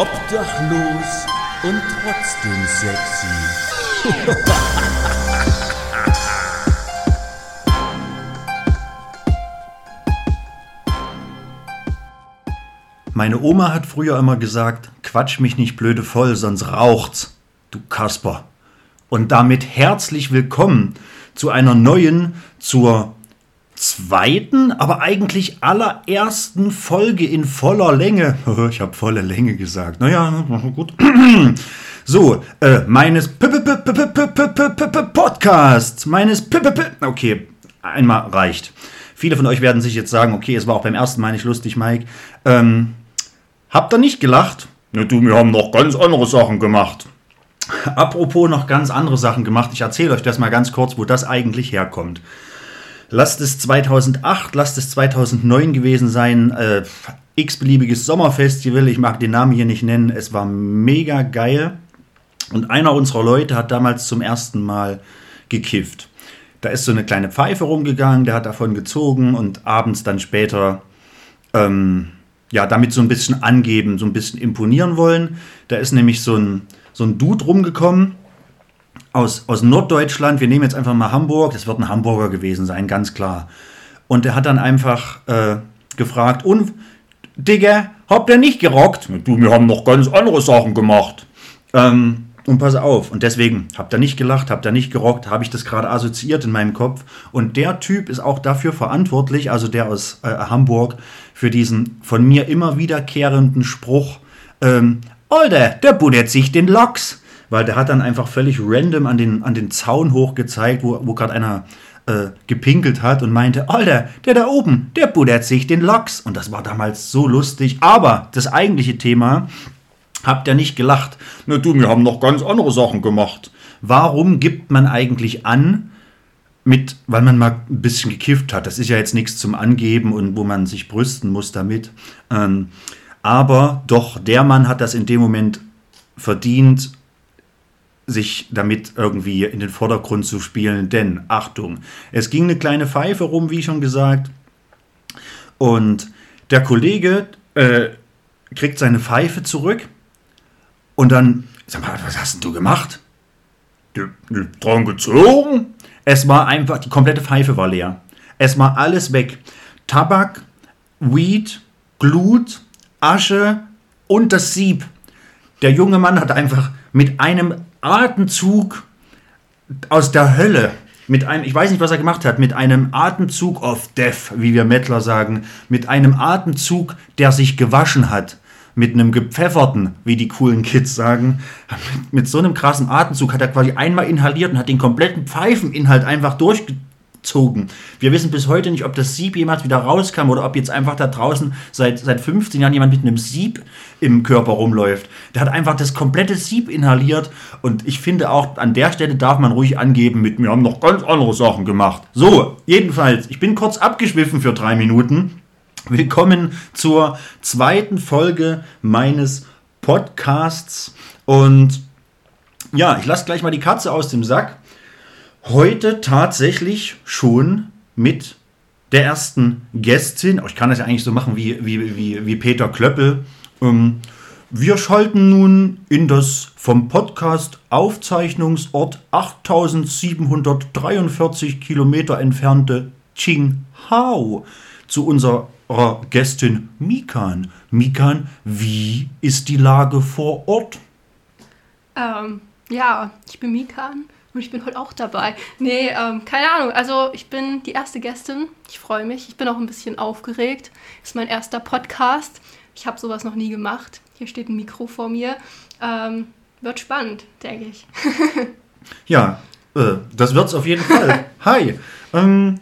Obdachlos und trotzdem sexy. Meine Oma hat früher immer gesagt, quatsch mich nicht blöde voll, sonst raucht's, du Kasper. Und damit herzlich willkommen zu einer neuen, zur zweiten, aber eigentlich allerersten Folge in voller Länge. Ich habe volle Länge gesagt. Naja, gut. So, äh, meines Podcasts, meines Okay, einmal reicht. Viele von euch werden sich jetzt sagen, okay, es war auch beim ersten Mal nicht lustig, Mike. Ähm, habt ihr nicht gelacht? Ja, du, wir haben noch ganz andere Sachen gemacht. Apropos noch ganz andere Sachen gemacht. Ich erzähle euch das mal ganz kurz, wo das eigentlich herkommt. Lasst es 2008, lasst es 2009 gewesen sein. Äh, x-beliebiges Sommerfestival. Ich mag den Namen hier nicht nennen. Es war mega geil. Und einer unserer Leute hat damals zum ersten Mal gekifft. Da ist so eine kleine Pfeife rumgegangen, der hat davon gezogen und abends dann später ähm, ja, damit so ein bisschen angeben, so ein bisschen imponieren wollen. Da ist nämlich so ein, so ein Dude rumgekommen aus, aus Norddeutschland. Wir nehmen jetzt einfach mal Hamburg. Das wird ein Hamburger gewesen sein, ganz klar. Und der hat dann einfach äh, gefragt, und Digga, habt ihr nicht gerockt? Du, wir haben noch ganz andere Sachen gemacht. Ähm, und pass auf, und deswegen habt ihr nicht gelacht, habt ihr nicht gerockt, habe ich das gerade assoziiert in meinem Kopf. Und der Typ ist auch dafür verantwortlich, also der aus äh, Hamburg, für diesen von mir immer wiederkehrenden Spruch, ähm, Alter, der buddert sich den Loks. Weil der hat dann einfach völlig random an den, an den Zaun hochgezeigt, wo, wo gerade einer äh, gepinkelt hat und meinte, Alter, der da oben, der buddert sich den Loks. Und das war damals so lustig. Aber das eigentliche Thema Habt ihr nicht gelacht? Na du, wir haben noch ganz andere Sachen gemacht. Warum gibt man eigentlich an, mit, weil man mal ein bisschen gekifft hat? Das ist ja jetzt nichts zum Angeben und wo man sich brüsten muss damit. Ähm, aber doch, der Mann hat das in dem Moment verdient, sich damit irgendwie in den Vordergrund zu spielen. Denn, Achtung, es ging eine kleine Pfeife rum, wie schon gesagt. Und der Kollege äh, kriegt seine Pfeife zurück und dann, sag mal, was hast denn du gemacht? Dran gezogen? Es war einfach, die komplette Pfeife war leer. Es war alles weg. Tabak, Weed, Glut, Asche und das Sieb. Der junge Mann hat einfach mit einem Atemzug aus der Hölle, mit einem, ich weiß nicht, was er gemacht hat, mit einem Atemzug of Death, wie wir Mettler sagen, mit einem Atemzug, der sich gewaschen hat, mit einem gepfefferten, wie die coolen Kids sagen, mit, mit so einem krassen Atemzug hat er quasi einmal inhaliert und hat den kompletten Pfeifeninhalt einfach durchgezogen. Wir wissen bis heute nicht, ob das Sieb jemals wieder rauskam oder ob jetzt einfach da draußen seit, seit 15 Jahren jemand mit einem Sieb im Körper rumläuft. Der hat einfach das komplette Sieb inhaliert und ich finde auch an der Stelle darf man ruhig angeben mit, wir haben noch ganz andere Sachen gemacht. So, jedenfalls, ich bin kurz abgeschwiffen für drei Minuten. Willkommen zur zweiten Folge meines Podcasts. Und ja, ich lasse gleich mal die Katze aus dem Sack. Heute tatsächlich schon mit der ersten Gästin. Ich kann das ja eigentlich so machen wie, wie, wie, wie Peter Klöppel. Ähm, wir schalten nun in das vom Podcast Aufzeichnungsort 8743 Kilometer entfernte Qinghao zu unserer Gästin Mikan. Mikan, wie ist die Lage vor Ort? Ähm, ja, ich bin Mikan und ich bin heute auch dabei. Nee, ähm, keine Ahnung. Also ich bin die erste Gästin. Ich freue mich. Ich bin auch ein bisschen aufgeregt. Ist mein erster Podcast. Ich habe sowas noch nie gemacht. Hier steht ein Mikro vor mir. Ähm, wird spannend, denke ich. ja, äh, das es auf jeden Fall. Hi. Ähm,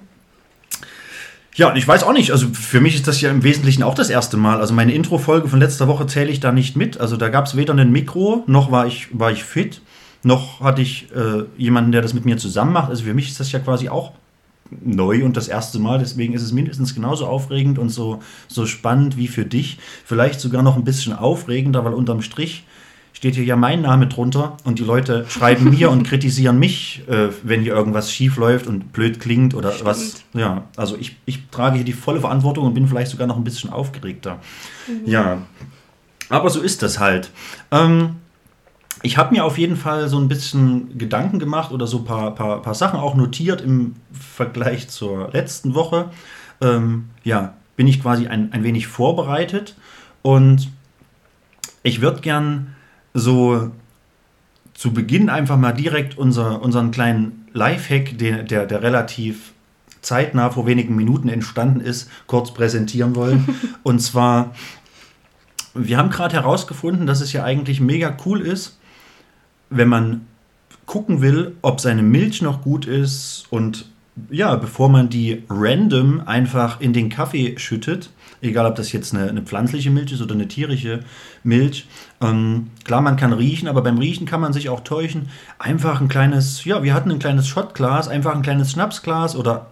ja, und ich weiß auch nicht, also für mich ist das ja im Wesentlichen auch das erste Mal. Also meine Intro-Folge von letzter Woche zähle ich da nicht mit. Also da gab es weder ein Mikro, noch war ich, war ich fit, noch hatte ich äh, jemanden, der das mit mir zusammen macht. Also für mich ist das ja quasi auch neu und das erste Mal. Deswegen ist es mindestens genauso aufregend und so, so spannend wie für dich. Vielleicht sogar noch ein bisschen aufregender, weil unterm Strich steht hier ja mein Name drunter und die Leute schreiben mir und kritisieren mich, äh, wenn hier irgendwas schief läuft und blöd klingt oder Stimmt. was. Ja, also ich, ich trage hier die volle Verantwortung und bin vielleicht sogar noch ein bisschen aufgeregter. Mhm. Ja. Aber so ist das halt. Ähm, ich habe mir auf jeden Fall so ein bisschen Gedanken gemacht oder so ein paar, paar, paar Sachen auch notiert im Vergleich zur letzten Woche. Ähm, ja, bin ich quasi ein, ein wenig vorbereitet und ich würde gern so zu Beginn einfach mal direkt unser, unseren kleinen Lifehack, der, der, der relativ zeitnah vor wenigen Minuten entstanden ist, kurz präsentieren wollen. und zwar, wir haben gerade herausgefunden, dass es ja eigentlich mega cool ist, wenn man gucken will, ob seine Milch noch gut ist und ja, bevor man die random einfach in den Kaffee schüttet, egal ob das jetzt eine, eine pflanzliche Milch ist oder eine tierische Milch, ähm, klar, man kann riechen, aber beim Riechen kann man sich auch täuschen. Einfach ein kleines, ja, wir hatten ein kleines Schottglas, einfach ein kleines Schnapsglas oder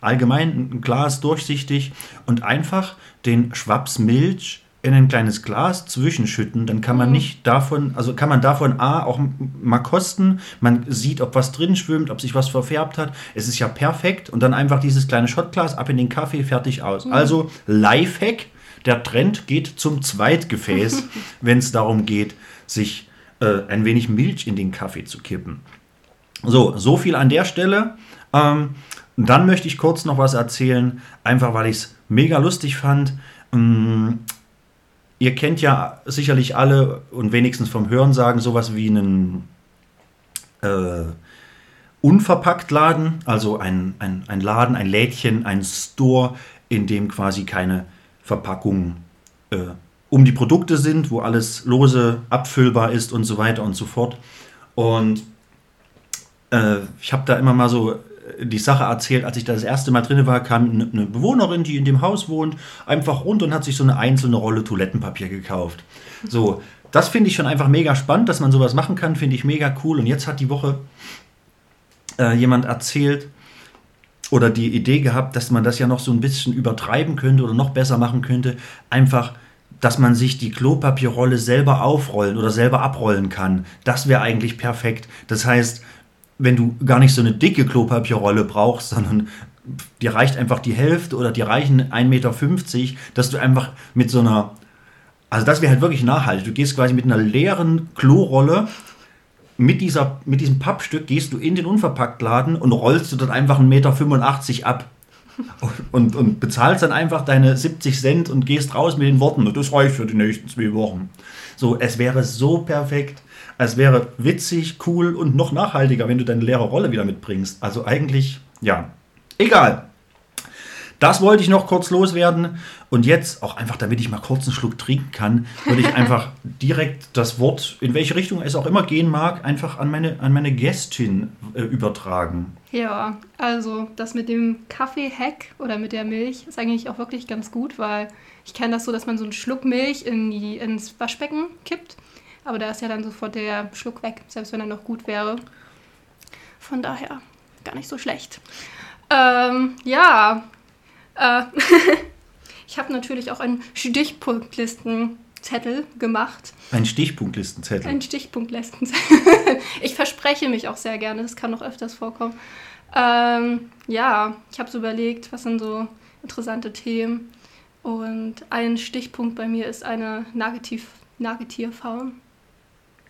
allgemein ein Glas durchsichtig und einfach den Schwaps Milch in ein kleines Glas zwischenschütten, dann kann man mhm. nicht davon, also kann man davon A auch mal kosten, man sieht, ob was drin schwimmt, ob sich was verfärbt hat. Es ist ja perfekt und dann einfach dieses kleine Schottglas ab in den Kaffee, fertig aus. Mhm. Also Lifehack, der Trend geht zum Zweitgefäß, wenn es darum geht, sich äh, ein wenig Milch in den Kaffee zu kippen. So, so viel an der Stelle. Ähm, dann möchte ich kurz noch was erzählen, einfach weil ich es mega lustig fand. Ähm, ihr kennt ja sicherlich alle und wenigstens vom Hörensagen sowas wie einen äh, Unverpacktladen, also ein, ein, ein Laden, ein Lädchen, ein Store, in dem quasi keine Verpackungen äh, um die Produkte sind, wo alles lose abfüllbar ist und so weiter und so fort. Und äh, ich habe da immer mal so die Sache erzählt, als ich da das erste Mal drin war, kam eine Bewohnerin, die in dem Haus wohnt, einfach runter und hat sich so eine einzelne Rolle Toilettenpapier gekauft. So, das finde ich schon einfach mega spannend, dass man sowas machen kann, finde ich mega cool. Und jetzt hat die Woche äh, jemand erzählt oder die Idee gehabt, dass man das ja noch so ein bisschen übertreiben könnte oder noch besser machen könnte. Einfach dass man sich die Klopapierrolle selber aufrollen oder selber abrollen kann. Das wäre eigentlich perfekt. Das heißt, wenn du gar nicht so eine dicke Klopapierrolle brauchst, sondern dir reicht einfach die Hälfte oder dir reichen 1,50 Meter, dass du einfach mit so einer, also das wäre halt wirklich nachhaltig. Du gehst quasi mit einer leeren Klorolle mit, dieser, mit diesem Pappstück gehst du in den Unverpacktladen und rollst du dort einfach 1,85 Meter ab. Und, und bezahlst dann einfach deine 70 Cent und gehst raus mit den Worten, das reicht für die nächsten zwei Wochen. So, es wäre so perfekt. Es wäre witzig, cool und noch nachhaltiger, wenn du deine leere Rolle wieder mitbringst. Also eigentlich, ja, egal. Das wollte ich noch kurz loswerden. Und jetzt, auch einfach, damit ich mal kurz einen Schluck trinken kann, würde ich einfach direkt das Wort, in welche Richtung es auch immer gehen mag, einfach an meine, an meine Gästin äh, übertragen. Ja, also das mit dem Kaffee-Hack oder mit der Milch ist eigentlich auch wirklich ganz gut, weil ich kenne das so, dass man so einen Schluck Milch in die, ins Waschbecken kippt aber da ist ja dann sofort der Schluck weg, selbst wenn er noch gut wäre. Von daher gar nicht so schlecht. Ähm, ja, äh, ich habe natürlich auch einen Stichpunktlistenzettel gemacht. Ein Stichpunktlistenzettel? Ein Stichpunktlistenzettel. ich verspreche mich auch sehr gerne, das kann noch öfters vorkommen. Ähm, ja, ich habe so überlegt, was sind so interessante Themen. Und ein Stichpunkt bei mir ist eine Nagetierfarm.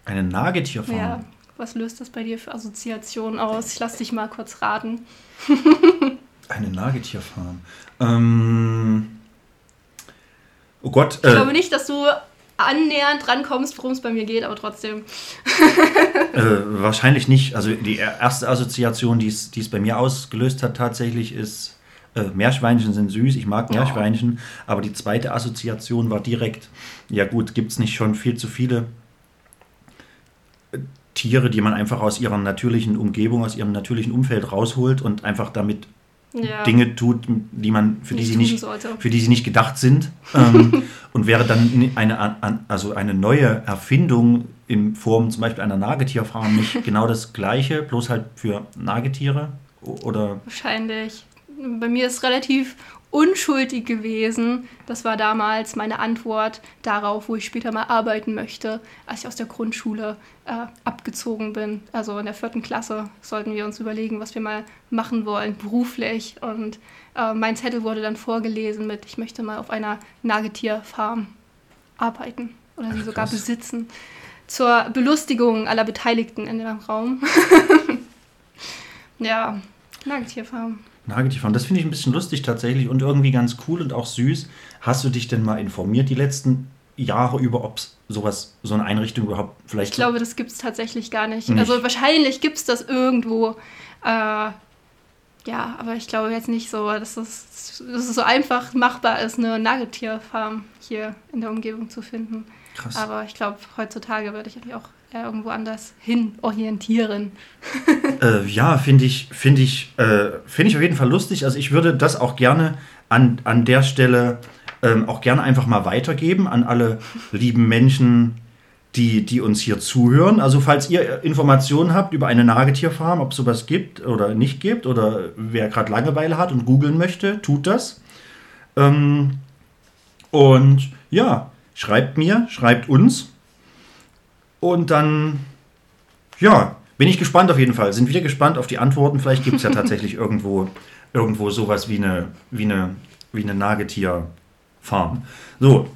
Eine Nagetierfarm? Ja. Was löst das bei dir für Assoziationen aus? Ich lasse dich mal kurz raten. Eine Nagetierfarm. Ähm. Oh Gott. Ich äh, glaube nicht, dass du annähernd rankommst, worum es bei mir geht, aber trotzdem. äh, wahrscheinlich nicht. Also die erste Assoziation, die es bei mir ausgelöst hat, tatsächlich ist, äh, Meerschweinchen sind süß, ich mag Meerschweinchen, oh. aber die zweite Assoziation war direkt, ja gut, gibt es nicht schon viel zu viele Tiere, die man einfach aus ihrer natürlichen Umgebung, aus ihrem natürlichen Umfeld rausholt und einfach damit ja. Dinge tut, die man für die sie nicht für die sie nicht gedacht sind ähm, und wäre dann eine also eine neue Erfindung in Form zum Beispiel einer Nagetierfarm nicht genau das gleiche, bloß halt für Nagetiere oder wahrscheinlich. Bei mir ist relativ unschuldig gewesen. Das war damals meine Antwort darauf, wo ich später mal arbeiten möchte, als ich aus der Grundschule äh, abgezogen bin. Also in der vierten Klasse sollten wir uns überlegen, was wir mal machen wollen, beruflich. Und äh, mein Zettel wurde dann vorgelesen mit, ich möchte mal auf einer Nagetierfarm arbeiten. oder sie sogar krass. besitzen. Zur Belustigung aller Beteiligten in dem Raum. ja, Nagetierfarm. Nagetierfarm, das finde ich ein bisschen lustig tatsächlich und irgendwie ganz cool und auch süß. Hast du dich denn mal informiert die letzten Jahre über, ob es sowas, so eine Einrichtung überhaupt vielleicht Ich glaube, das gibt es tatsächlich gar nicht. Nicht. Also wahrscheinlich gibt es das irgendwo. Äh, ja, aber ich glaube jetzt nicht so, dass es, dass es so einfach machbar ist, eine Nagetierfarm hier in der Umgebung zu finden. Krass. Aber ich glaube, heutzutage würde ich mich auch eher irgendwo anders hin orientieren. Äh, ja, finde ich, finde ich, äh, finde ich auf jeden Fall lustig. Also ich würde das auch gerne an, an der Stelle ähm, auch gerne einfach mal weitergeben an alle lieben Menschen, die, die uns hier zuhören. Also falls ihr Informationen habt über eine Nagetierfarm, ob es sowas gibt oder nicht gibt oder wer gerade Langeweile hat und googeln möchte, tut das. Ähm, und ja, schreibt mir, schreibt uns. Und dann, ja, bin ich gespannt auf jeden Fall. Sind wir gespannt auf die Antworten. Vielleicht gibt es ja tatsächlich irgendwo, irgendwo sowas wie eine, wie eine, wie eine Nagetierfarm. So.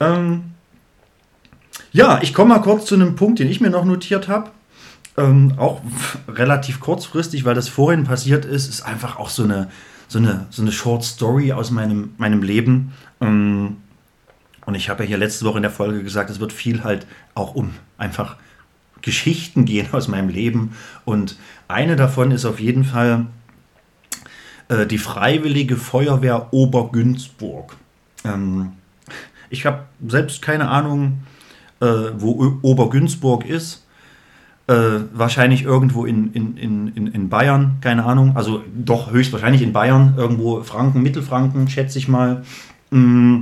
Ähm, ja, ich komme mal kurz zu einem Punkt, den ich mir noch notiert habe. Ähm, auch relativ kurzfristig, weil das vorhin passiert ist, ist einfach auch so eine, so eine, so eine Short Story aus meinem, meinem Leben. Ähm, und ich habe ja hier letzte Woche in der Folge gesagt, es wird viel halt auch um einfach Geschichten gehen aus meinem Leben. Und eine davon ist auf jeden Fall äh, die Freiwillige Feuerwehr Obergünzburg. Ähm, ich habe selbst keine Ahnung, äh, wo Obergünzburg ist. Äh, wahrscheinlich irgendwo in, in, in, in- in Bayern, keine Ahnung. Also doch höchstwahrscheinlich in Bayern, irgendwo Franken, Mittelfranken, schätze ich mal. Mm,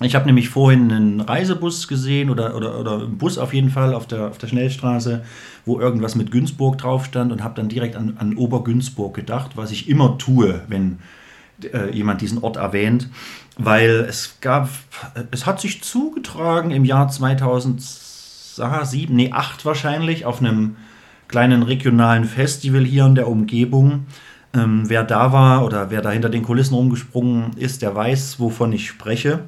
Ich habe nämlich vorhin einen Reisebus gesehen oder, oder, oder einen Bus auf jeden Fall auf der, auf der Schnellstraße, wo irgendwas mit Günzburg drauf stand und habe dann direkt an, an Obergünzburg gedacht, was ich immer tue, wenn äh, jemand diesen Ort erwähnt, weil es gab, es hat sich zugetragen im Jahr 2007, nee, 8 wahrscheinlich, auf einem kleinen regionalen Festival hier in der Umgebung. Ähm, wer da war oder wer da hinter den Kulissen rumgesprungen ist, der weiß, wovon ich spreche.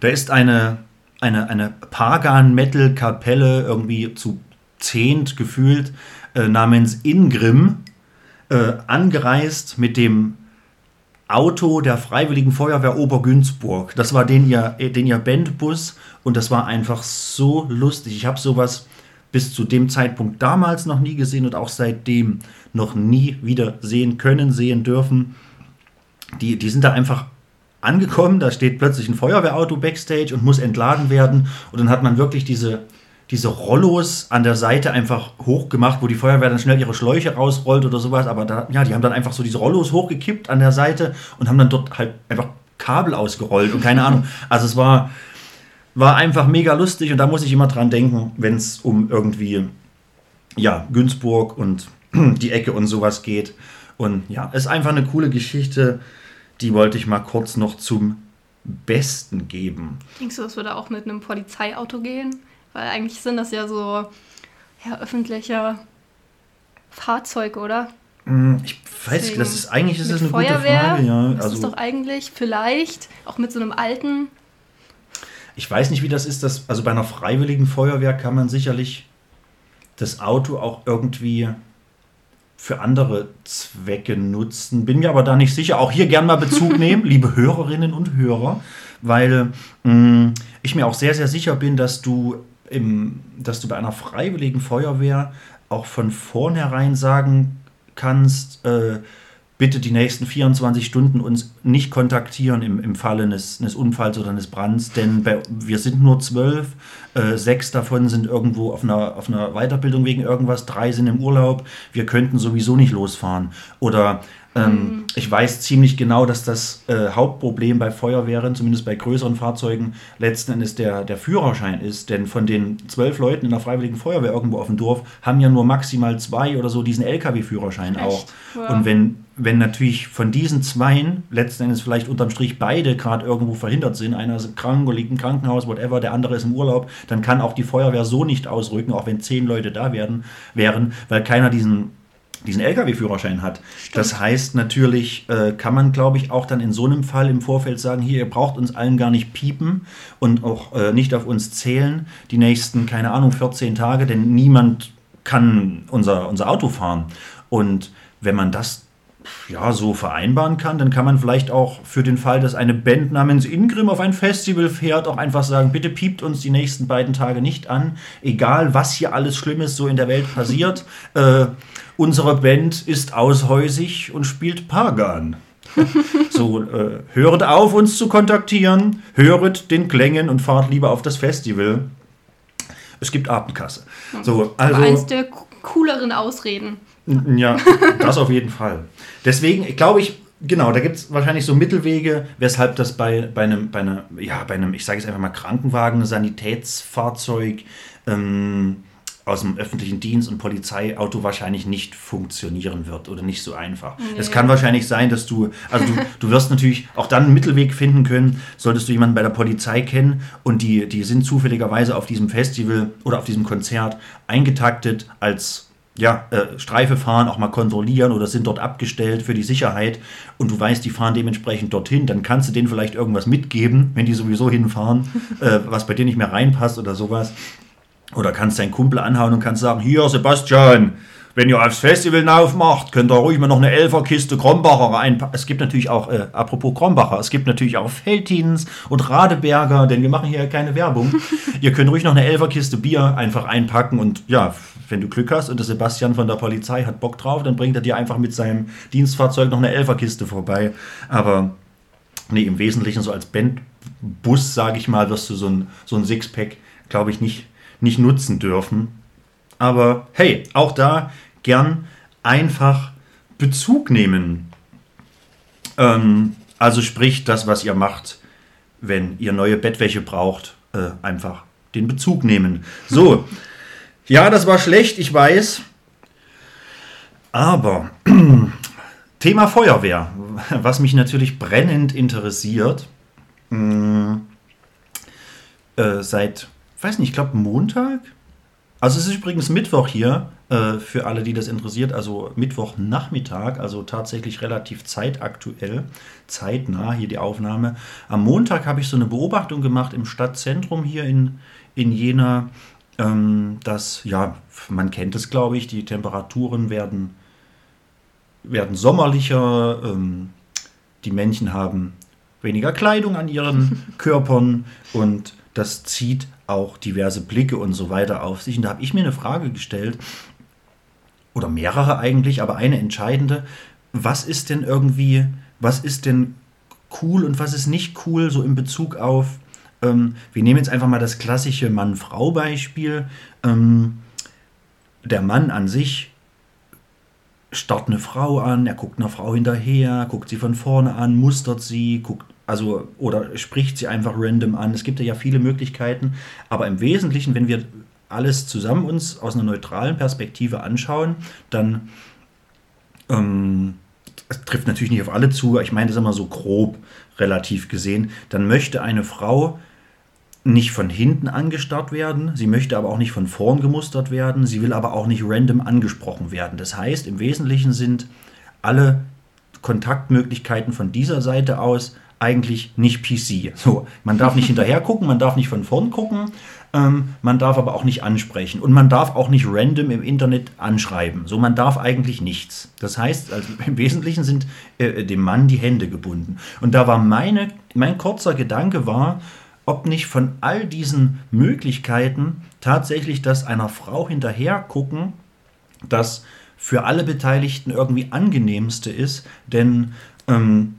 Da ist eine, eine, eine Pagan-Metal-Kapelle irgendwie zu zehnt gefühlt äh, namens Ingrim äh, angereist mit dem Auto der Freiwilligen Feuerwehr Obergünzburg. Das war den ihr, den ihr Bandbus und das war einfach so lustig. Ich habe sowas bis zu dem Zeitpunkt damals noch nie gesehen und auch seitdem noch nie wieder sehen können, sehen dürfen. Die, die sind da einfach angekommen, da steht plötzlich ein Feuerwehrauto backstage und muss entladen werden und dann hat man wirklich diese, diese Rollos an der Seite einfach hochgemacht, wo die Feuerwehr dann schnell ihre Schläuche rausrollt oder sowas, aber da, ja, die haben dann einfach so diese Rollos hochgekippt an der Seite und haben dann dort halt einfach Kabel ausgerollt und keine Ahnung. Also es war, war einfach mega lustig und da muss ich immer dran denken, wenn es um irgendwie, ja, Günzburg und die Ecke und sowas geht. Und ja, ist einfach eine coole Geschichte, die wollte ich mal kurz noch zum Besten geben. Denkst du, das würde auch mit einem Polizeiauto gehen? Weil eigentlich sind das ja so ja, öffentliche Fahrzeuge, oder? Hm, Ich weiß, Deswegen das ist eigentlich ist das eine Feuerwehr, gute Frage. Ja, das ist also doch eigentlich vielleicht auch mit so einem alten. ich weiß nicht, wie das ist. Dass, also bei einer freiwilligen Feuerwehr kann man sicherlich das Auto auch irgendwie für andere Zwecke nutzen. Bin mir aber da nicht sicher. Auch hier gern mal Bezug nehmen, liebe Hörerinnen und Hörer, weil mh, ich mir auch sehr, sehr sicher bin, dass du, im, dass du bei einer freiwilligen Feuerwehr auch von vornherein sagen kannst, äh, bitte die nächsten 24 Stunden uns nicht kontaktieren im, im Falle eines, eines Unfalls oder eines Brands, denn bei, wir sind nur zwölf, äh, sechs davon sind irgendwo auf einer, auf einer Weiterbildung wegen irgendwas, drei sind im Urlaub, wir könnten sowieso nicht losfahren. Oder ähm, ich weiß ziemlich genau, dass das äh, Hauptproblem bei Feuerwehren, zumindest bei größeren Fahrzeugen, letzten Endes der, der Führerschein ist. Denn von den zwölf Leuten in der Freiwilligen Feuerwehr irgendwo auf dem Dorf haben ja nur maximal zwei oder so diesen LKW-Führerschein auch. Ja. Und wenn, wenn natürlich von diesen Zweien letzten Endes vielleicht unterm Strich beide gerade irgendwo verhindert sind, einer ist krank oder liegt im Krankenhaus, whatever, der andere ist im Urlaub, dann kann auch die Feuerwehr so nicht ausrücken, auch wenn zehn Leute da werden, wären, weil keiner diesen diesen Lkw-Führerschein hat. Das heißt natürlich, äh, kann man, glaube ich, auch dann in so einem Fall im Vorfeld sagen, hier, ihr braucht uns allen gar nicht piepen und auch äh, nicht auf uns zählen, die nächsten, keine Ahnung, 14 Tage, denn niemand kann unser, unser Auto fahren. Und wenn man das ja, so vereinbaren kann, dann kann man vielleicht auch für den Fall, dass eine Band namens Ingrim auf ein Festival fährt, auch einfach sagen, bitte piept uns die nächsten beiden Tage nicht an, egal was hier alles Schlimmes so in der Welt passiert. Äh, unsere Band ist aushäusig und spielt Pagan. so, äh, höret auf, uns zu kontaktieren, höret den Klängen und fahrt lieber auf das Festival. Es gibt Abendkasse. So, also, eins der cooleren Ausreden. Ja, das auf jeden Fall. Deswegen glaube ich, genau, da gibt es wahrscheinlich so Mittelwege, weshalb das bei, bei, einem, bei, einer, ja, bei einem, ich sage jetzt einfach mal Krankenwagen, Sanitätsfahrzeug ähm, aus dem öffentlichen Dienst und Polizeiauto wahrscheinlich nicht funktionieren wird oder nicht so einfach. Nee. Es kann wahrscheinlich sein, dass du, also du, du wirst natürlich auch dann einen Mittelweg finden können, solltest du jemanden bei der Polizei kennen und die, die sind zufälligerweise auf diesem Festival oder auf diesem Konzert eingetaktet als ja, äh, Streife fahren, auch mal kontrollieren oder sind dort abgestellt für die Sicherheit und du weißt, die fahren dementsprechend dorthin, dann kannst du denen vielleicht irgendwas mitgeben, wenn die sowieso hinfahren, äh, was bei dir nicht mehr reinpasst oder sowas. Oder kannst deinen Kumpel anhauen und kannst sagen, hier Sebastian, wenn ihr aufs Festival aufmacht, könnt ihr ruhig mal noch eine Elferkiste Krombacher einpacken. Es gibt natürlich auch, äh, apropos Krombacher, es gibt natürlich auch Feltins und Radeberger, denn wir machen hier keine Werbung. ihr könnt ruhig noch eine Elferkiste Bier einfach einpacken und ja, wenn du Glück hast und der Sebastian von der Polizei hat Bock drauf, dann bringt er dir einfach mit seinem Dienstfahrzeug noch eine Elferkiste vorbei. Aber nee, im Wesentlichen so als Bandbus, sage ich mal, wirst du so ein, so ein Sixpack, glaube ich, nicht, nicht nutzen dürfen. Aber hey, auch da gern einfach Bezug nehmen. Ähm, also sprich, das, was ihr macht, wenn ihr neue Bettwäsche braucht, äh, einfach den Bezug nehmen. So, ja, das war schlecht, ich weiß. Aber Thema Feuerwehr, was mich natürlich brennend interessiert. Äh, äh, seit, weiß nicht, ich glaube Montag also es ist übrigens Mittwoch hier, äh, für alle, die das interessiert, also Mittwochnachmittag, also tatsächlich relativ zeitaktuell, zeitnah hier die Aufnahme. Am Montag habe ich so eine Beobachtung gemacht im Stadtzentrum hier in, in Jena, ähm, dass, ja, man kennt es, glaube ich, die Temperaturen werden, werden sommerlicher, ähm, die Männchen haben weniger Kleidung an ihren Körpern und das zieht auch diverse Blicke und so weiter auf sich. Und da habe ich mir eine Frage gestellt, oder mehrere eigentlich, aber eine entscheidende. Was ist denn irgendwie, was ist denn cool und was ist nicht cool, so in Bezug auf, ähm, wir nehmen jetzt einfach mal das klassische Mann-Frau-Beispiel. Ähm, der Mann an sich starrt eine Frau an, er guckt einer Frau hinterher, guckt sie von vorne an, mustert sie, guckt also oder spricht sie einfach random an. Es gibt ja viele Möglichkeiten, aber im Wesentlichen, wenn wir alles zusammen uns aus einer neutralen Perspektive anschauen, dann ähm, trifft natürlich nicht auf alle zu, ich meine das immer so grob relativ gesehen, dann möchte eine Frau nicht von hinten angestarrt werden, sie möchte aber auch nicht von vorn gemustert werden, sie will aber auch nicht random angesprochen werden. Das heißt, im Wesentlichen sind alle Kontaktmöglichkeiten von dieser Seite aus eigentlich nicht PC. So, man darf nicht hinterher gucken, man darf nicht von vorn gucken, ähm, man darf aber auch nicht ansprechen und man darf auch nicht random im Internet anschreiben. So, man darf eigentlich nichts. Das heißt, also im Wesentlichen sind äh, dem Mann die Hände gebunden. Und da war meine, mein kurzer Gedanke war, ob nicht von all diesen Möglichkeiten tatsächlich das einer Frau hinterher gucken, das für alle Beteiligten irgendwie angenehmste ist, denn ähm,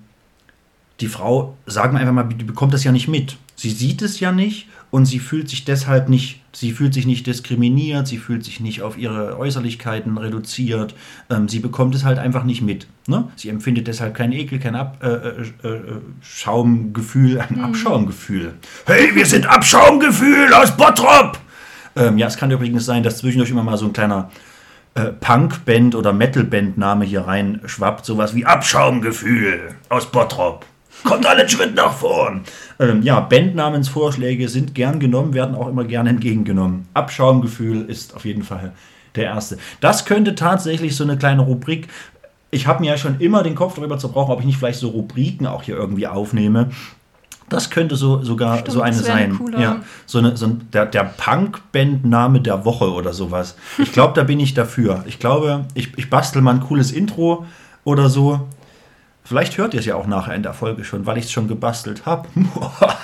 die Frau, sagen wir einfach mal, die bekommt das ja nicht mit. Sie sieht es ja nicht und sie fühlt sich deshalb nicht, sie fühlt sich nicht diskriminiert, sie fühlt sich nicht auf ihre Äußerlichkeiten reduziert, ähm, sie bekommt es halt einfach nicht mit. Ne? Sie empfindet deshalb keinen Ekel, kein Ab, äh, äh, äh, Schaumgefühl, ein mhm. Abschaumgefühl. Hey, wir sind Abschaumgefühl aus Bottrop! Ähm, ja, es kann übrigens sein, dass zwischendurch immer mal so ein kleiner äh, Punkband oder Metalband-Name hier rein schwappt, sowas wie Abschaumgefühl aus Bottrop. Kommt alle einen Schritt nach vorn. Ähm, ja, Bandnamensvorschläge sind gern genommen, werden auch immer gern entgegengenommen. Abschaumgefühl ist auf jeden Fall Der erste. Das könnte tatsächlich so eine kleine Rubrik. Ich habe mir ja schon immer den Kopf darüber zerbrochen, ob ich nicht vielleicht so Rubriken auch hier irgendwie aufnehme. Das könnte so sogar Stimmt, so eine sein. ja, so eine, so ein, der, der Punk-Band-Name der Woche oder sowas. Ich glaube, da bin ich dafür. Ich glaube, ich, ich bastel mal ein cooles Intro oder so. Vielleicht hört ihr es ja auch nachher in der Folge schon, weil ich es schon gebastelt habe.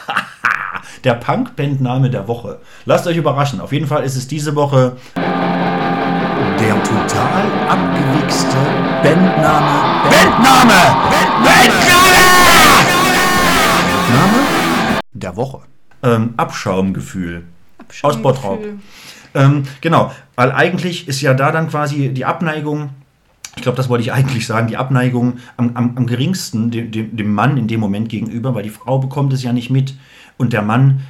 der Punk-Band-Name der Woche. Lasst euch überraschen. Auf jeden Fall ist es diese Woche Der total abgewichste Bandname. Bandname! Bandname der Woche. ähm, Abschaumgefühl. Aus Bottrop. Abschaumgefühl. Ähm, genau, weil eigentlich ist ja da dann quasi die Abneigung, ich glaube, das wollte ich eigentlich sagen, die Abneigung am, am, am geringsten dem, dem, dem Mann in dem Moment gegenüber, weil die Frau bekommt es ja nicht mit und der Mann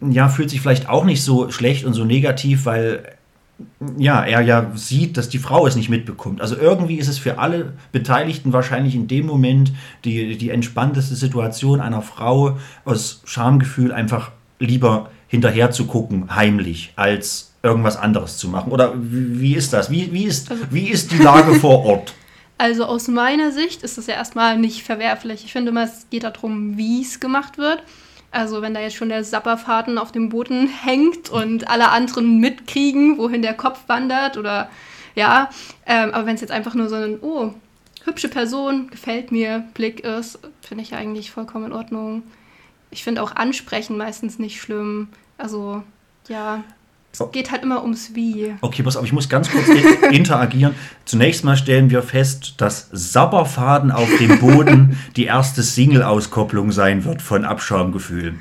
ja, fühlt sich vielleicht auch nicht so schlecht und so negativ, weil ja, er ja sieht, dass die Frau es nicht mitbekommt. Also irgendwie ist es für alle Beteiligten wahrscheinlich in dem Moment die, die entspannteste Situation einer Frau aus Schamgefühl einfach lieber hinterher zu gucken, heimlich, als irgendwas anderes zu machen. Oder wie, ist das? Wie, wie, ist, wie ist die Lage vor Ort? Also aus meiner Sicht ist es ja erstmal nicht verwerflich. Ich finde immer, es geht darum, wie es gemacht wird. Also wenn da jetzt schon der Sapperfaden auf dem Boden hängt und alle anderen mitkriegen, wohin der Kopf wandert oder ja, ähm, aber wenn es jetzt einfach nur so ein, oh, hübsche Person, gefällt mir, Blick ist, finde ich eigentlich vollkommen in Ordnung. Ich finde auch Ansprechen meistens nicht schlimm. Also ja, es geht halt immer ums Wie. Okay, pass auf, ich muss ganz kurz in- interagieren. Zunächst mal stellen wir fest, dass Sabberfaden auf dem Boden die erste Single-Auskopplung sein wird von Abschaumgefühl.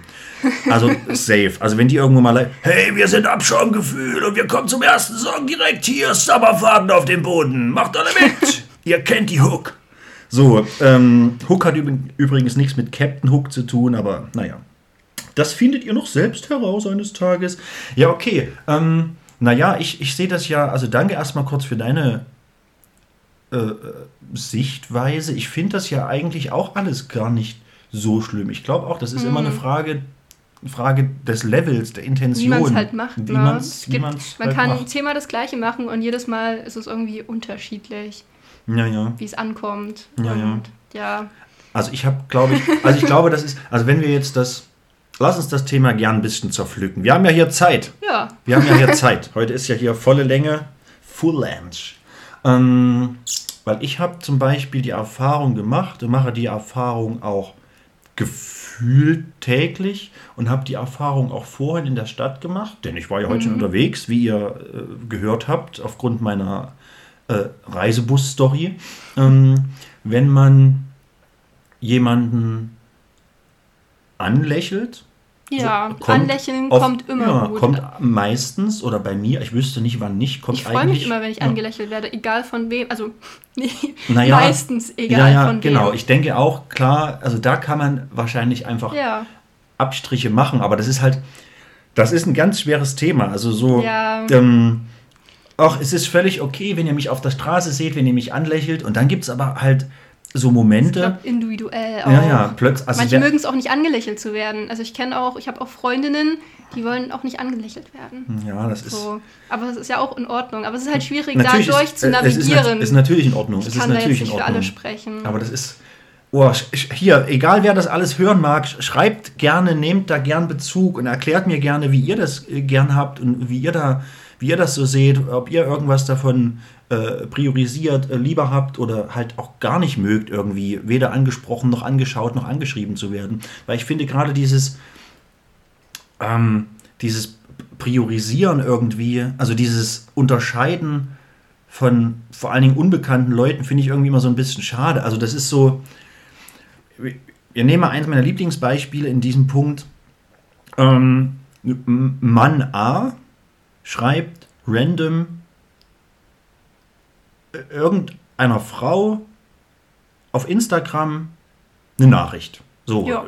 Also safe. Also wenn die irgendwo mal, hey, wir sind Abschaumgefühl und wir kommen zum ersten Song direkt hier, Sabberfaden auf dem Boden. Macht alle mit. Ihr kennt die Hook. So, ähm, Hook hat üb- übrigens nichts mit Captain Hook zu tun, aber naja. Das findet ihr noch selbst heraus eines Tages. Ja, okay. Ähm, naja, ich, ich sehe das ja, also danke erstmal kurz für deine äh, Sichtweise. Ich finde das ja eigentlich auch alles gar nicht so schlimm. Ich glaube auch, das ist immer eine Frage, Frage des Levels, der Intention. Wie man es halt macht. Wie ne? man's, gibt, man's man halt kann macht. zehnmal das Gleiche machen und jedes Mal ist es irgendwie unterschiedlich, Ja, ja. wie es ankommt. Ja, ja. ja. Also ich habe, glaube ich, also ich glaube, das ist, also wenn wir jetzt das, lass uns das Thema gern ein bisschen zerpflücken. Wir haben ja hier Zeit. Ja, Wir haben ja hier Zeit. Heute ist ja hier volle Länge, Full Length. Ähm, weil ich habe zum Beispiel die Erfahrung gemacht und mache die Erfahrung auch gefühlt täglich und habe die Erfahrung auch vorhin in der Stadt gemacht, denn ich war ja heute schon unterwegs, wie ihr äh, gehört habt, aufgrund meiner äh, Reisebus-Story. Ähm, wenn man jemanden anlächelt, ja. kommt Anlächeln oft- kommt immer ja, gut. Kommt meistens oder bei mir, ich wüsste nicht wann nicht, kommt ich freue eigentlich. mich immer, wenn ich ja. angelächelt werde, egal von wem. Also nee, Naja, meistens egal ja, von wem. genau. Ich denke auch, klar, also da kann man wahrscheinlich einfach ja, Abstriche machen, aber das ist halt, das ist ein ganz schweres Thema. Also so, ähm, ach, es ist völlig okay, wenn ihr mich auf der Straße seht, wenn ihr mich anlächelt und dann gibt es aber halt so ich Momente. glaub, individuell auch. Ja, ja, plötzlich. Also Manche mögen es auch nicht angelächelt zu werden. Also ich kenne auch, ich habe auch Freundinnen, die wollen auch nicht angelächelt werden. ja, das ist. So. Aber das ist ja auch in Ordnung. Aber es ist halt schwierig, Natürlich da ist- zu äh, Es ist, navigieren. nat- ist natürlich in Ordnung. es ich ist kann da jetzt natürlich nicht in für Ordnung. alle sprechen. Aber das ist. Oh, hier, egal wer das alles hören mag, sch- schreibt gerne, nehmt da gern Bezug und erklärt mir gerne, wie ihr das äh, gern habt und wie ihr da, wie ihr das so seht, ob ihr irgendwas davon äh, priorisiert, äh, lieber habt oder halt auch gar nicht mögt, irgendwie weder angesprochen noch angeschaut noch angeschrieben zu werden. Weil ich finde gerade dieses, ähm, dieses Priorisieren irgendwie, also dieses Unterscheiden von vor allen Dingen unbekannten Leuten finde ich irgendwie immer so ein bisschen schade. Also das ist so, wir nehmen mal eins meiner Lieblingsbeispiele in diesem Punkt. Ähm, Mann A schreibt random irgendeiner Frau auf Instagram eine Nachricht. So, Ja.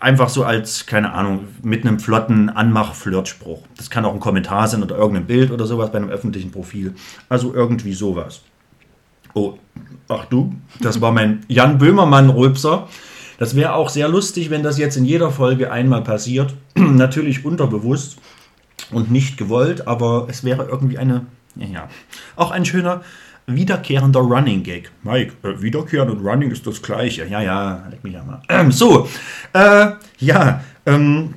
einfach so als, keine Ahnung, mit einem flotten Anmach-Flirtspruch. Das kann auch ein Kommentar sein oder irgendein Bild oder sowas bei einem öffentlichen Profil. Also irgendwie sowas. Oh, ach du, das war mein Jan Böhmermann-Rülpser. Das wäre auch sehr lustig, wenn das jetzt in jeder Folge einmal passiert. Natürlich unterbewusst und nicht gewollt, aber es wäre irgendwie eine, Ja, ja. Auch ein schöner wiederkehrender Running Gag. Mike, äh, wiederkehrend und Running ist das gleiche. Ja, ja, leck mich ja mal. Ähm, so, äh, ja, ähm,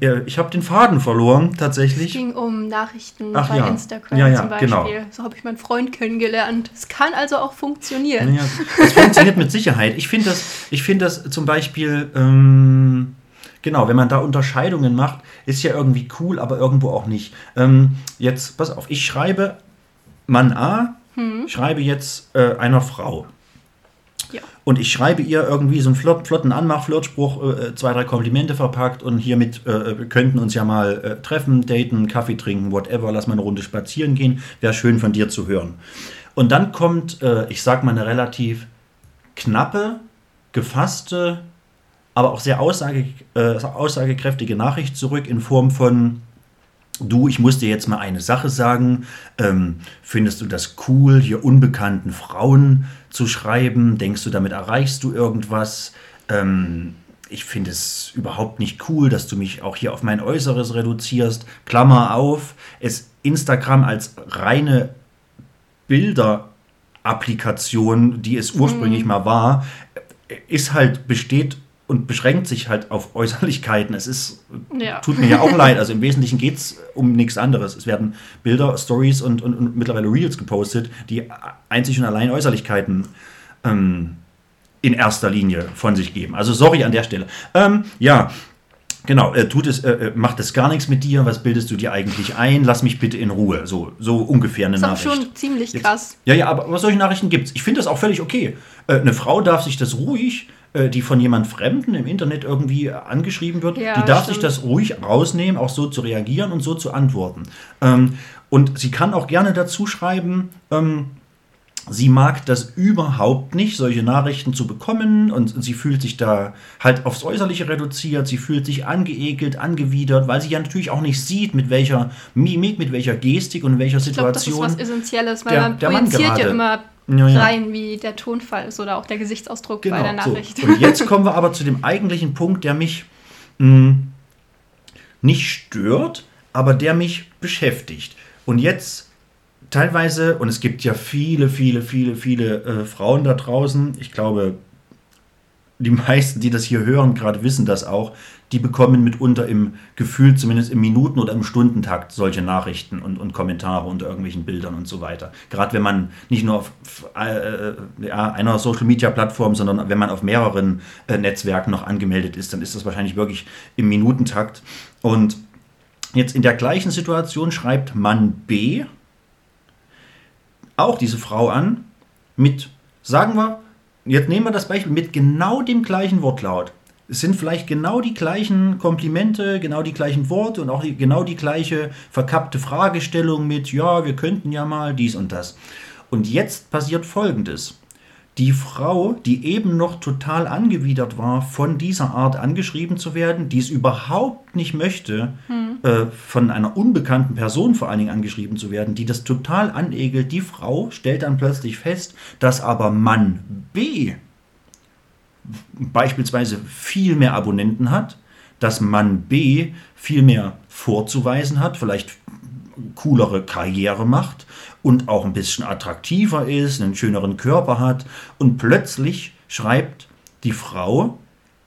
äh, äh, ich habe den Faden verloren, Es tatsächlich. ging um Nachrichten Ach bei ja. Instagram Ja, ja, zum Beispiel. genau. So habe ich meinen Freund kennengelernt. Es kann also auch funktionieren. Das funktioniert mit Sicherheit. Ich finde das, ich finde das zum Beispiel, ähm, genau, wenn man da Unterscheidungen macht, ist ja irgendwie cool, aber irgendwo auch nicht. Ähm, jetzt, pass auf, ich schreibe Mann A, schreibe jetzt äh, einer Frau. Ja. Und ich schreibe ihr irgendwie so einen flott, flotten Anmach-Flirtspruch, äh, zwei, drei Komplimente verpackt und hiermit äh, wir könnten uns ja mal äh, treffen, daten, Kaffee trinken, whatever, lass mal eine Runde spazieren gehen. Wäre schön von dir zu hören. Und dann kommt, äh, ich sag mal, eine relativ knappe, gefasste, aber auch sehr aussage, äh, aussagekräftige Nachricht zurück in Form von, du, ich muss dir jetzt mal eine Sache sagen, ähm, findest du das cool, hier unbekannten Frauen zu schreiben? Denkst du, damit erreichst du irgendwas? Ähm, ich finde es überhaupt nicht cool, dass du mich auch hier auf mein Äußeres reduzierst. Klammer auf, es Instagram als reine Bilder-Applikation, die es ursprünglich mal war, ist halt, besteht und beschränkt sich halt auf Äußerlichkeiten. Es ist, Ja. tut mir ja auch leid. Also im Wesentlichen geht es um nichts anderes. Es werden Bilder, Stories und, und, und mittlerweile Reels gepostet, die einzig und allein Äußerlichkeiten ähm, in erster Linie von sich geben. Also sorry an der Stelle. Ähm, ja, genau. Äh, tut es, äh, äh, macht es gar nichts mit dir? Was bildest du dir eigentlich ein? Lass mich bitte in Ruhe. So, so ungefähr eine ist auch Nachricht. schon ziemlich krass. Ja, ja, aber, aber solche Nachrichten gibt es. Ich finde das auch völlig okay. Äh, eine Frau darf sich das ruhig, äh, die von jemand Fremden im Internet irgendwie angeschrieben wird, Ja, die darf stimmt. sich das ruhig rausnehmen, auch so zu reagieren und so zu antworten. Ähm, und sie kann auch gerne dazu schreiben, ähm, sie mag das überhaupt nicht, solche Nachrichten zu bekommen und sie fühlt sich da halt aufs Äußerliche reduziert, sie fühlt sich angeekelt, angewidert, weil sie ja natürlich auch nicht sieht, mit welcher Mimik, mit welcher Gestik und in welcher Ich glaube, das ist Situation. was Essentielles, weil der- man projiziert ja immer Ja, ja. rein, wie der Tonfall ist oder auch der Gesichtsausdruck bei der Genau, so. Nachricht. Und jetzt kommen wir aber zu dem eigentlichen Punkt, der mich mh, nicht stört, aber der mich beschäftigt. Und jetzt teilweise, und es gibt ja viele, viele, viele, viele äh, Frauen da draußen, ich glaube, die meisten, die das hier hören, gerade wissen das auch, die bekommen mitunter im Gefühl, zumindest im Minuten- oder im Stundentakt, solche Nachrichten und, und Kommentare unter irgendwelchen Bildern und so weiter. Gerade wenn man nicht nur auf äh, ja, einer Social-Media-Plattform, sondern wenn man auf mehreren äh, Netzwerken noch angemeldet ist, dann ist das wahrscheinlich wirklich im Minutentakt. Und jetzt in der gleichen Situation schreibt Mann B auch diese Frau an mit, sagen wir, jetzt nehmen wir das Beispiel mit genau dem gleichen Wortlaut. Es sind vielleicht genau die gleichen Komplimente, genau die gleichen Worte und auch die, genau die gleiche verkappte Fragestellung mit, ja, wir könnten ja mal dies und das. Und jetzt passiert Folgendes. Die Frau, die eben noch total angewidert war, von dieser Art angeschrieben zu werden, die es überhaupt nicht möchte, äh, von einer unbekannten Person vor allen Dingen angeschrieben zu werden, die das total anegelt, die Frau stellt dann plötzlich fest, dass aber Mann B beispielsweise viel mehr Abonnenten hat, dass Mann B viel mehr vorzuweisen hat, vielleicht coolere Karriere macht und auch ein bisschen attraktiver ist, einen schöneren Körper hat und plötzlich schreibt die Frau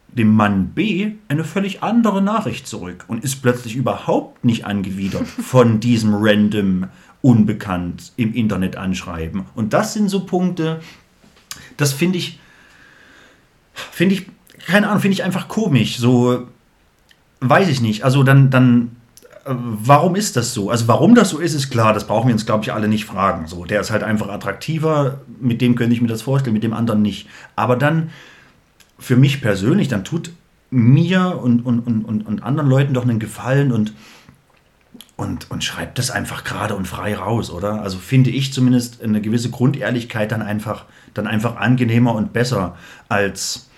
dem Mann B eine völlig andere Nachricht zurück und ist plötzlich überhaupt nicht angewidert von diesem random unbekannt im Internet anschreiben. Und das sind so Punkte, das finde ich finde ich, keine Ahnung, finde ich einfach komisch. So, weiß ich nicht. Also dann, dann, äh, warum ist das so? Also warum das so ist, ist klar, das brauchen wir uns, glaube ich, alle nicht fragen. So, der ist halt einfach attraktiver, mit dem könnte ich mir das vorstellen, mit dem anderen nicht. Aber dann, für mich persönlich, dann tut mir und, und, und, und, anderen Leuten doch einen Gefallen und und, und schreibt das einfach gerade und frei raus, oder? Also finde ich zumindest eine gewisse Grundehrlichkeit dann einfach, dann einfach angenehmer und besser als,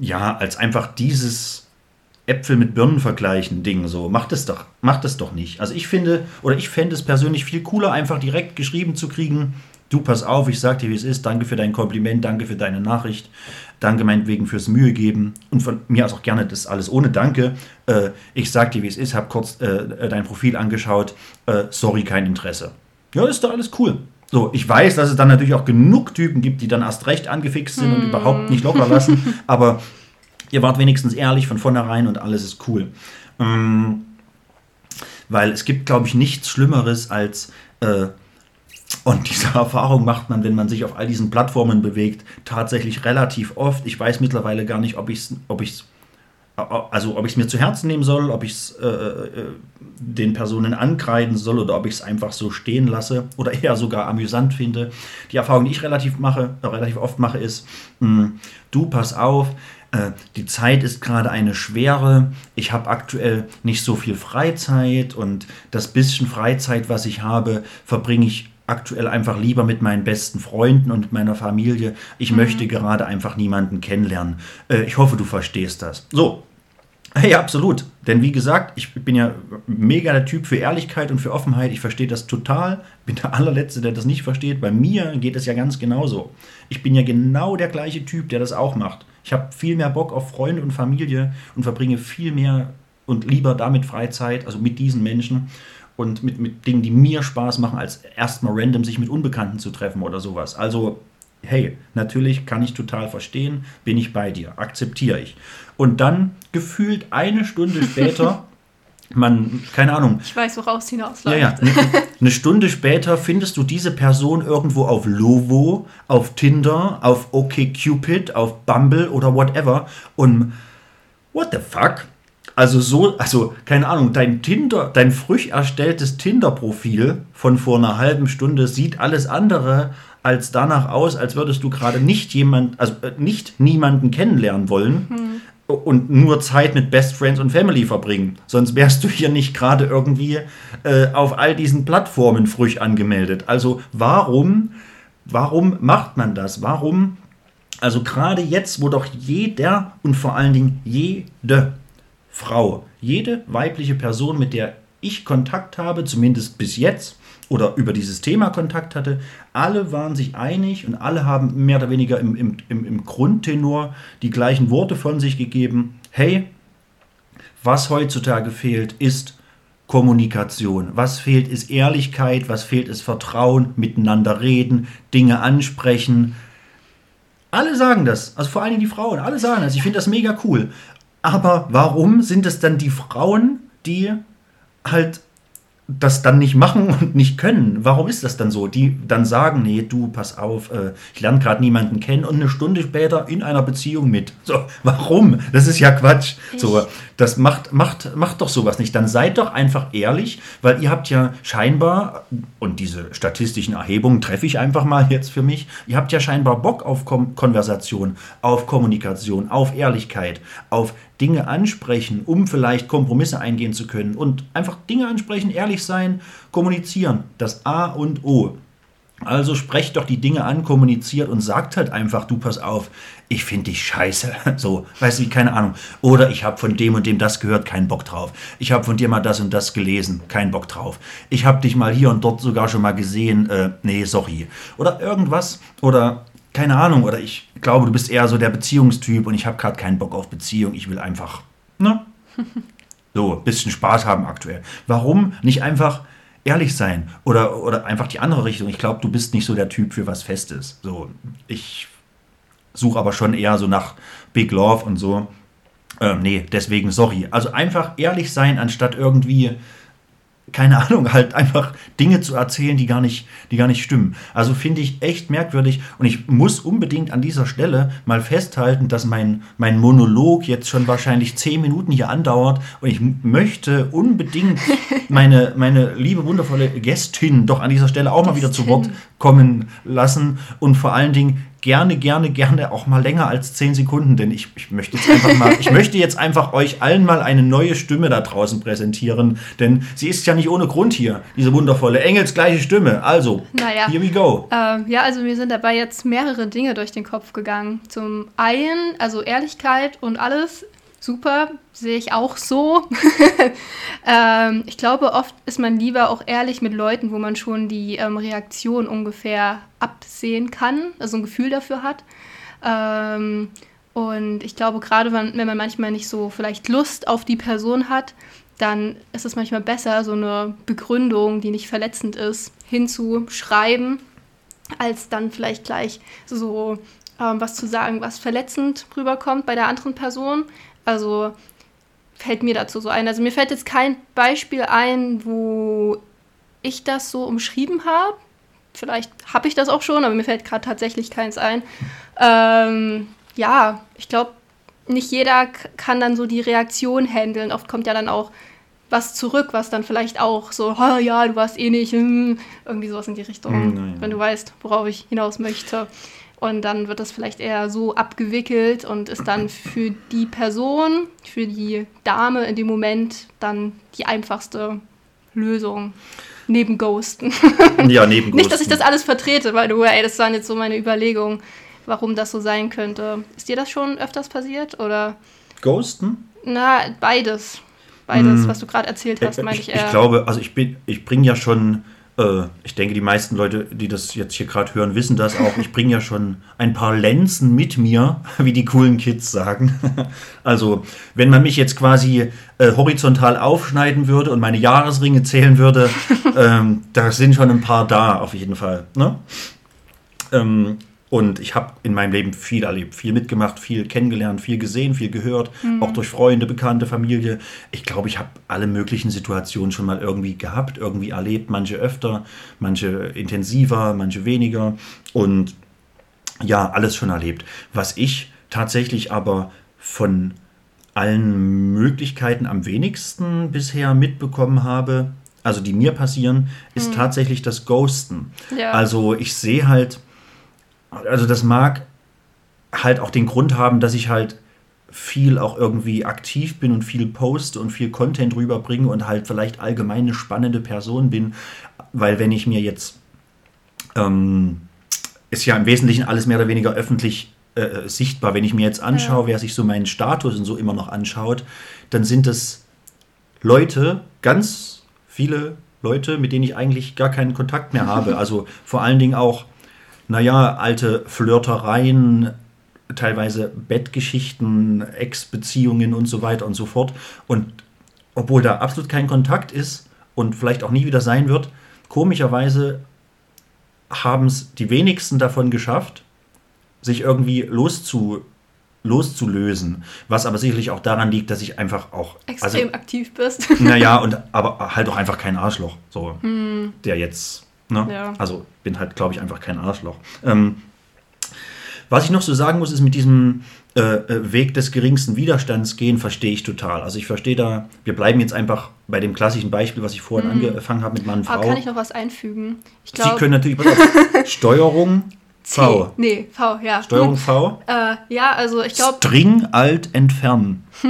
ja, als einfach dieses Äpfel mit Birnen vergleichen Ding so. Macht es doch, macht es doch nicht. Also ich finde, oder ich fände es persönlich viel cooler, einfach direkt geschrieben zu kriegen, du pass auf, ich sag dir, wie es ist, danke für dein Kompliment, danke für deine Nachricht, danke meinetwegen fürs Mühe geben und von mir aus auch gerne das alles ohne Danke. Äh, ich sag dir, wie es ist, hab kurz äh, dein Profil angeschaut, äh, sorry, kein Interesse. Ja, ist doch alles cool. So, ich weiß, dass es dann natürlich auch genug Typen gibt, die dann erst recht angefixt sind und überhaupt nicht locker lassen, aber ihr wart wenigstens ehrlich von vornherein und alles ist cool. Ähm, weil es gibt, glaube ich, nichts Schlimmeres als, äh, und diese Erfahrung macht man, wenn man sich auf all diesen Plattformen bewegt, tatsächlich relativ oft. Ich weiß mittlerweile gar nicht, ob ich es ob ich's, also ob mir zu Herzen nehmen soll, ob ich es äh, äh, den Personen ankreiden soll oder ob ich es einfach so stehen lasse oder eher sogar amüsant finde. Die Erfahrung, die ich relativ mache, äh, relativ oft mache, ist, mh, du pass auf, äh, die Zeit ist gerade eine schwere, ich habe aktuell nicht so viel Freizeit und das bisschen Freizeit, was ich habe, verbringe ich aktuell einfach lieber mit meinen besten Freunden und meiner Familie. Ich mhm. möchte gerade einfach niemanden kennenlernen. Äh, ich hoffe, du verstehst das. So. Hey, absolut. Denn wie gesagt, ich bin ja mega der Typ für Ehrlichkeit und für Offenheit. Ich verstehe das total. Bin der allerletzte, der das nicht versteht. Bei mir geht es ja ganz genauso. Ich bin ja genau der gleiche Typ, der das auch macht. Ich habe viel mehr Bock auf Freunde und Familie und verbringe viel mehr und lieber damit Freizeit, also mit diesen Menschen und mit, mit Dingen, die mir Spaß machen, als erstmal random sich mit Unbekannten zu treffen oder sowas. Also, hey, natürlich kann ich total verstehen, bin ich bei dir, akzeptiere ich. Und dann gefühlt eine Stunde später, man, keine Ahnung. Ich weiß, woraus es hinausläuft. Ja, ja. Eine, eine Stunde später findest du diese Person irgendwo auf Lovo, auf Tinder, auf OkCupid, auf Bumble oder whatever. Und what the fuck? Also so, also keine Ahnung, dein Tinder, dein frisch erstelltes Tinder-Profil von vor einer halben Stunde sieht alles andere als danach aus, als würdest du gerade nicht jemand, also äh, nicht niemanden kennenlernen wollen. Hm und nur Zeit mit Best Friends und Family verbringen. Sonst wärst du hier nicht gerade irgendwie äh, auf all diesen Plattformen frisch angemeldet. Also warum, warum macht man das? Warum, also gerade jetzt, wo doch jeder und vor allen Dingen jede Frau. Jede weibliche Person, mit der ich Kontakt habe, zumindest bis jetzt, oder über dieses Thema Kontakt hatte, alle waren sich einig und alle haben mehr oder weniger im, im, im Grundtenor die gleichen Worte von sich gegeben. Hey, was heutzutage fehlt, ist Kommunikation. Was fehlt, ist Ehrlichkeit, was fehlt, ist Vertrauen, miteinander reden, Dinge ansprechen. Alle sagen das, also vor allem die Frauen, alle sagen das. Ich finde das mega cool. Aber warum sind es dann die Frauen, die halt das dann nicht machen und nicht können. Warum ist das dann so? Die dann sagen, nee, du, pass auf, äh, ich lerne gerade niemanden kennen und eine Stunde später in einer Beziehung mit. So, warum? Das ist ja Quatsch. Ich. So, das macht, macht, macht doch sowas nicht. Dann seid doch einfach ehrlich, weil ihr habt ja scheinbar, und diese statistischen Erhebungen treffe ich einfach mal jetzt für mich, ihr habt ja scheinbar Bock auf Kom Konversation, auf Kommunikation, auf Ehrlichkeit, auf Dinge ansprechen, um vielleicht Kompromisse eingehen zu können und einfach Dinge ansprechen, ehrlich sein, kommunizieren. Das A und O. Also sprecht doch die Dinge an, kommuniziert und sagt halt einfach, du pass auf, ich finde dich scheiße. So, weißt du, keine Ahnung. Oder ich habe von dem und dem das gehört, keinen Bock drauf. Ich habe von dir mal das und das gelesen, keinen Bock drauf. Ich habe dich mal hier und dort sogar schon mal gesehen, äh, nee, sorry. Oder irgendwas. Oder keine Ahnung, oder ich glaube, du bist eher so der Beziehungstyp und ich habe gerade keinen Bock auf Beziehung. Ich will einfach, ne? So, ein bisschen Spaß haben aktuell. Warum nicht einfach ehrlich sein oder, oder einfach die andere Richtung? Ich glaube, du bist nicht so der Typ für was Festes. So, ich suche aber schon eher so nach Big Love und so. Ähm, nee, deswegen sorry. Also einfach ehrlich sein, anstatt irgendwie keine Ahnung, halt einfach Dinge zu erzählen, die gar nicht, die gar nicht stimmen. Also finde ich echt merkwürdig und ich muss unbedingt an dieser Stelle mal festhalten, dass mein, mein Monolog jetzt schon wahrscheinlich zehn Minuten hier andauert und ich möchte unbedingt meine, meine liebe, wundervolle Gästin doch an dieser Stelle auch mal wieder zu Wort kommen lassen und vor allen Dingen gerne, gerne, gerne auch mal länger als 10 Sekunden, denn ich, ich möchte jetzt einfach mal, ich möchte jetzt einfach euch allen mal eine neue Stimme da draußen präsentieren, denn sie ist ja nicht ohne Grund hier, diese wundervolle engelsgleiche Stimme. Also, naja, here we go. Ähm, ja, also mir sind dabei jetzt mehrere Dinge durch den Kopf gegangen. Zum einen, also Ehrlichkeit und alles super, sehe ich auch so. ähm, ich glaube, oft ist man lieber auch ehrlich mit Leuten, wo man schon die ähm, Reaktion ungefähr absehen kann, also ein Gefühl dafür hat. Ähm, und ich glaube, gerade wenn, wenn man manchmal nicht so vielleicht Lust auf die Person hat, dann ist es manchmal besser, so eine Begründung, die nicht verletzend ist, hinzuschreiben, als dann vielleicht gleich so ähm, was zu sagen, was verletzend rüberkommt bei der anderen Person. Also fällt mir dazu so ein. Also mir fällt jetzt kein Beispiel ein, wo ich das so umschrieben habe. Vielleicht habe ich das auch schon, aber mir fällt gerade tatsächlich keins ein. Ähm, ja, ich glaube, nicht jeder kann dann so die Reaktion handeln. Oft kommt ja dann auch was zurück, was dann vielleicht auch so, oh, ja, du warst eh nicht, hm, irgendwie sowas in die Richtung, hm, wenn du weißt, worauf ich hinaus möchte. Und dann wird das vielleicht eher so abgewickelt und ist dann für die Person, für die Dame in dem Moment dann die einfachste Lösung. Neben Ghosten. Ja, neben Ghosten. Nicht, dass ich das alles vertrete, weil du, ey, das waren jetzt so meine Überlegungen, warum das so sein könnte. Ist dir das schon öfters passiert? Oder? Ghosten? Na, beides. Beides, hm. was du gerade erzählt hast, meine ich, eher. Ich glaube, also ich bin, ich bringe ja schon äh, ich denke, die meisten Leute, die das jetzt hier gerade hören, wissen das auch. Ich bringe ja schon ein paar Lenzen mit mir, wie die coolen Kids sagen. also, wenn man mich jetzt quasi äh, horizontal aufschneiden würde und meine Jahresringe zählen würde, ähm, da sind schon ein paar da, auf jeden Fall. Ne? Ähm, und ich habe in meinem Leben viel erlebt, viel mitgemacht, viel kennengelernt, viel gesehen, viel gehört, mhm. auch durch Freunde, Bekannte, Familie. Ich glaube, ich habe alle möglichen Situationen schon mal irgendwie gehabt, irgendwie erlebt, manche öfter, manche intensiver, manche weniger. Und ja, alles schon erlebt. Was ich tatsächlich aber von allen Möglichkeiten am wenigsten bisher mitbekommen habe, also die mir passieren, ist mhm. tatsächlich das Ghosten. Ja. Also ich sehe halt also das mag halt auch den Grund haben, dass ich halt viel auch irgendwie aktiv bin und viel poste und viel Content rüberbringe und halt vielleicht allgemein eine spannende Person bin, weil wenn ich mir jetzt ähm, ist ja im Wesentlichen alles mehr oder weniger öffentlich äh, sichtbar. Wenn ich mir jetzt anschaue, ja. wer sich so meinen Status und so immer noch anschaut, dann sind es Leute, ganz viele Leute, mit denen ich eigentlich gar keinen Kontakt mehr habe. Also vor allen Dingen auch naja, alte Flirtereien, teilweise Bettgeschichten, Ex-Beziehungen und so weiter und so fort. Und obwohl da absolut kein Kontakt ist und vielleicht auch nie wieder sein wird, komischerweise haben es die wenigsten davon geschafft, sich irgendwie loszu, loszulösen. Was aber sicherlich auch daran liegt, dass ich einfach auch. Extrem also, aktiv bist. Naja, und aber halt auch einfach kein Arschloch, so, hm. der jetzt Ne? Ja. Also bin halt, glaube ich, einfach kein Arschloch. Ähm, was ich noch so sagen muss, ist mit diesem äh, äh, Weg des geringsten Widerstands gehen, verstehe ich total. Also ich verstehe da, wir bleiben jetzt einfach bei dem klassischen Beispiel, was ich vorhin mhm. angefangen habe mit Mann und Frau. Aber kann ich noch was einfügen? Ich glaub, Sie können natürlich Steuerung V. C. Nee, V, ja. Steuerung V? Äh, ja, also ich glaube. String alt entfernen.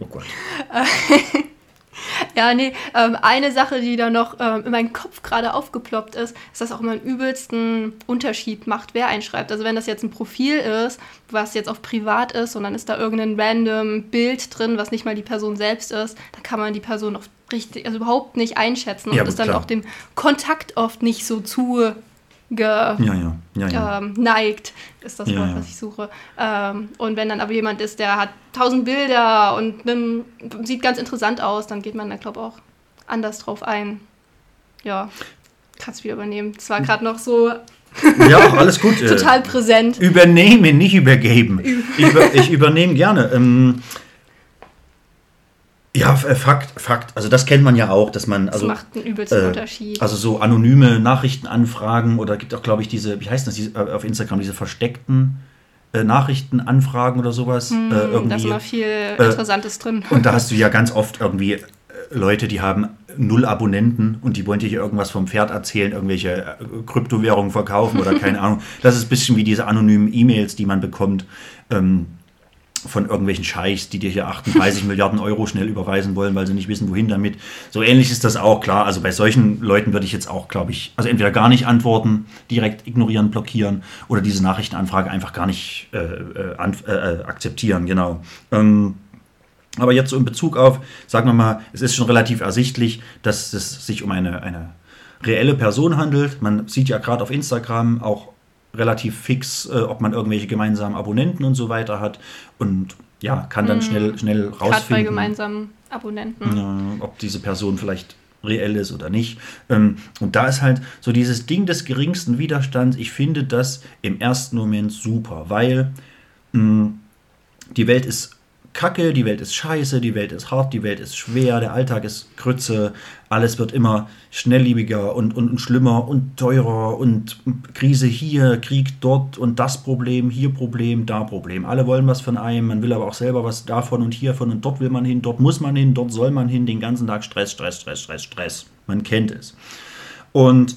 oh Gott. Ja, nee, ähm, eine Sache, die da noch ähm, in meinem Kopf gerade aufgeploppt ist, ist, dass auch immer einen übelsten Unterschied macht, wer einschreibt. Also wenn das jetzt ein Profil ist, was jetzt auf privat ist und dann ist da irgendein random Bild drin, was nicht mal die Person selbst ist, dann kann man die Person auch richtig, also überhaupt nicht einschätzen und ja, ist dann klar. auch dem Kontakt oft nicht so zu ge ja, ja. Ja, ähm, neigt, ist das Wort, was ich suche. Ähm, und wenn dann aber jemand ist, der hat tausend Bilder und ne, sieht ganz interessant aus, dann geht man da, glaube ich, auch anders drauf ein. Ja, kannst wieder übernehmen. Es war gerade noch so ja, alles gut. Total präsent. Übernehmen, nicht übergeben. ich, über, ich übernehme gerne. Ähm, ja, äh, Fakt, Fakt. Also das kennt man ja auch, dass man also das macht einen übelsten äh, Unterschied. Also so anonyme Nachrichtenanfragen oder gibt auch, glaube ich, diese, wie heißt das, diese, äh, auf Instagram diese versteckten äh, Nachrichtenanfragen oder sowas. Hm, äh, irgendwie, da ist immer viel äh, Interessantes drin. Und da hast du ja ganz oft irgendwie Leute, die haben null Abonnenten und die wollen dir hier irgendwas vom Pferd erzählen, irgendwelche Kryptowährungen verkaufen oder keine Ahnung. Das ist ein bisschen wie diese anonymen E-Mails, die man bekommt. Ähm, von irgendwelchen Scheichs, die dir hier 38 Milliarden Euro schnell überweisen wollen, weil sie nicht wissen, wohin damit. So ähnlich ist das auch, klar. Also bei solchen Leuten würde ich jetzt auch, glaube ich, also entweder gar nicht antworten, direkt ignorieren, blockieren oder diese Nachrichtenanfrage einfach gar nicht äh, äh, äh, akzeptieren, genau. Ähm, aber jetzt so in Bezug auf, sagen wir mal, es ist schon relativ ersichtlich, dass es sich um eine, eine reelle Person handelt. Man sieht ja gerade auf Instagram auch relativ fix, äh, ob man irgendwelche gemeinsamen Abonnenten und so weiter hat. Und ja, kann dann schnell, schnell Gerade bei rausfinden. gemeinsamen Abonnenten. Ja, ob diese Person vielleicht reell ist oder nicht. Ähm, Und da ist halt so dieses Ding des geringsten Widerstands. Ich finde das im ersten Moment super, weil mh, die Welt ist kacke, die Welt ist scheiße, die Welt ist hart, die Welt ist schwer, der Alltag ist Krütze, alles wird immer schnelllebiger und, und, und schlimmer und teurer und Krise hier, Krieg dort und das Problem, hier Problem, da Problem. Alle wollen was von einem, man will aber auch selber was davon und hiervon und dort will man hin, dort muss man hin, dort soll man hin, den ganzen Tag Stress, Stress, Stress, Stress, Stress. Man kennt es. Und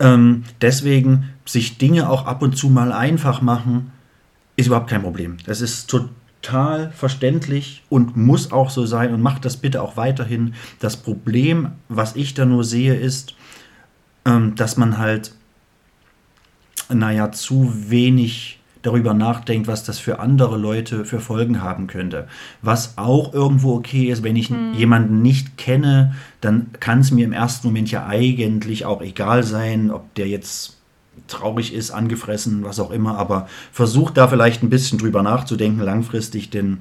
ähm, deswegen sich Dinge auch ab und zu mal einfach machen, ist überhaupt kein Problem. Das ist total verständlich und muss auch so sein und macht das bitte auch weiterhin. Das Problem, was ich da nur sehe, ist, ähm, dass man halt, naja, zu wenig darüber nachdenkt, was das für andere Leute für Folgen haben könnte. Was auch irgendwo okay ist, wenn ich jemanden nicht kenne, dann kann es mir im ersten Moment ja eigentlich auch egal sein, ob der jetzt traurig ist, angefressen, was auch immer, aber versucht da vielleicht ein bisschen drüber nachzudenken langfristig, denn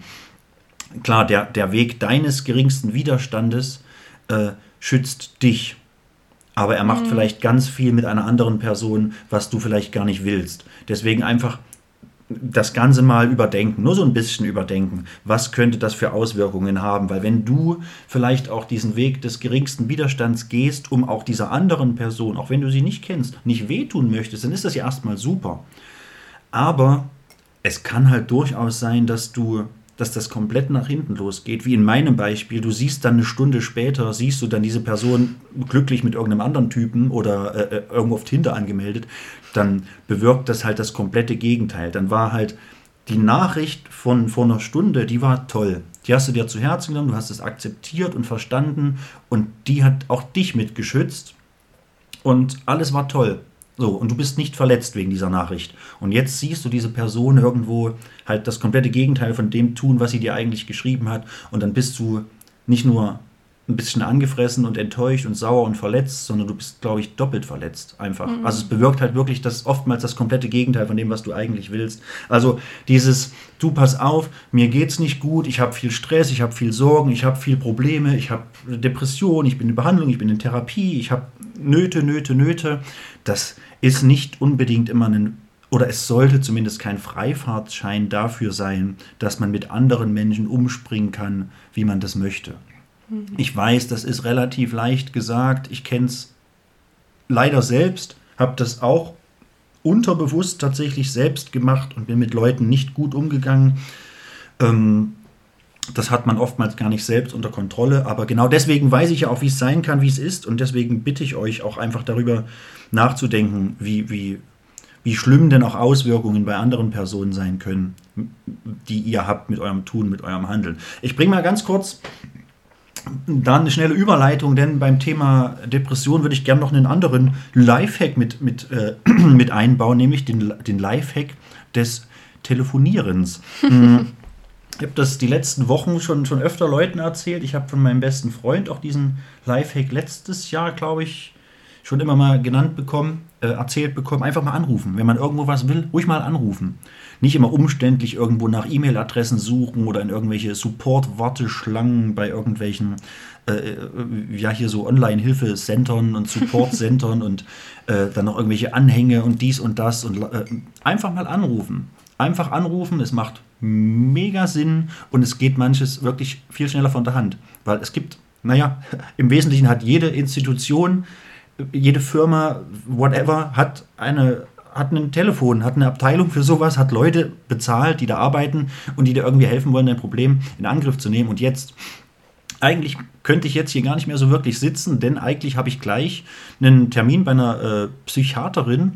klar, der, der Weg deines geringsten Widerstandes äh, schützt dich. Aber er macht vielleicht ganz viel mit einer anderen Person, was du vielleicht gar nicht willst. Deswegen einfach das Ganze mal überdenken, nur so ein bisschen überdenken. Was könnte das für Auswirkungen haben? Weil wenn du vielleicht auch diesen Weg des geringsten Widerstands gehst, um auch dieser anderen Person, auch wenn du sie nicht kennst, nicht wehtun möchtest, dann ist das ja erstmal super. Aber es kann halt durchaus sein, dass du dass das komplett nach hinten losgeht, wie in meinem Beispiel. Du siehst dann eine Stunde später, siehst du dann diese Person glücklich mit irgendeinem anderen Typen oder äh, äh, irgendwo auf Tinder angemeldet, dann bewirkt das halt das komplette Gegenteil. Dann war halt die Nachricht von vor einer Stunde, die war toll. Die hast du dir zu Herzen genommen, du hast es akzeptiert und verstanden und die hat auch dich mitgeschützt und alles war toll. So, und du bist nicht verletzt wegen dieser Nachricht. Und jetzt siehst du diese Person irgendwo halt das komplette Gegenteil von dem tun, was sie dir eigentlich geschrieben hat. Und dann bist du nicht nur ein bisschen angefressen und enttäuscht und sauer und verletzt, sondern du bist, glaube ich, doppelt verletzt einfach. Also es bewirkt halt wirklich das oftmals das komplette Gegenteil von dem, was du eigentlich willst. Also dieses, du pass auf, mir geht's nicht gut, ich habe viel Stress, ich habe viel Sorgen, ich habe viel Probleme, ich habe Depression, ich bin in Behandlung, ich bin in Therapie, ich habe Nöte, Nöte, Nöte. Das ist nicht unbedingt immer ein oder es sollte zumindest kein Freifahrtschein dafür sein, dass man mit anderen Menschen umspringen kann, wie man das möchte. Ich weiß, das ist relativ leicht gesagt. Ich kenne es leider selbst, habe das auch unterbewusst tatsächlich selbst gemacht und bin mit Leuten nicht gut umgegangen. Ähm, das hat man oftmals gar nicht selbst unter Kontrolle, aber genau deswegen weiß ich ja auch, wie es sein kann, wie es ist und deswegen bitte ich euch auch einfach darüber nachzudenken, wie, wie, wie schlimm denn auch Auswirkungen bei anderen Personen sein können, die ihr habt mit eurem Tun, mit eurem Handeln. Ich bringe mal ganz kurz dann eine schnelle Überleitung, denn beim Thema Depression würde ich gerne noch einen anderen Lifehack mit, mit, äh, mit einbauen, nämlich den, den Lifehack des Telefonierens. Ich habe das die letzten Wochen schon, schon öfter Leuten erzählt. Ich habe von meinem besten Freund auch diesen Lifehack letztes Jahr, glaube ich, schon immer mal genannt bekommen, äh, erzählt bekommen. Einfach mal anrufen. Wenn man irgendwo was will, ruhig mal anrufen. Nicht immer umständlich irgendwo nach E-Mail-Adressen suchen oder in irgendwelche Support-Warteschlangen bei irgendwelchen, äh, ja, hier so Online-Hilfecentern und Support-Centern und äh, dann noch irgendwelche Anhänge und dies und das und äh, einfach mal anrufen. Einfach anrufen, es macht mega Sinn und es geht manches wirklich viel schneller von der Hand. Weil es gibt, naja, im Wesentlichen hat jede Institution, jede Firma, whatever, hat eine hat ein Telefon, hat eine Abteilung für sowas, hat Leute bezahlt, die da arbeiten und die dir irgendwie helfen wollen, dein Problem in Angriff zu nehmen. Und jetzt, eigentlich könnte ich jetzt hier gar nicht mehr so wirklich sitzen, denn eigentlich habe ich gleich einen Termin bei einer äh, Psychiaterin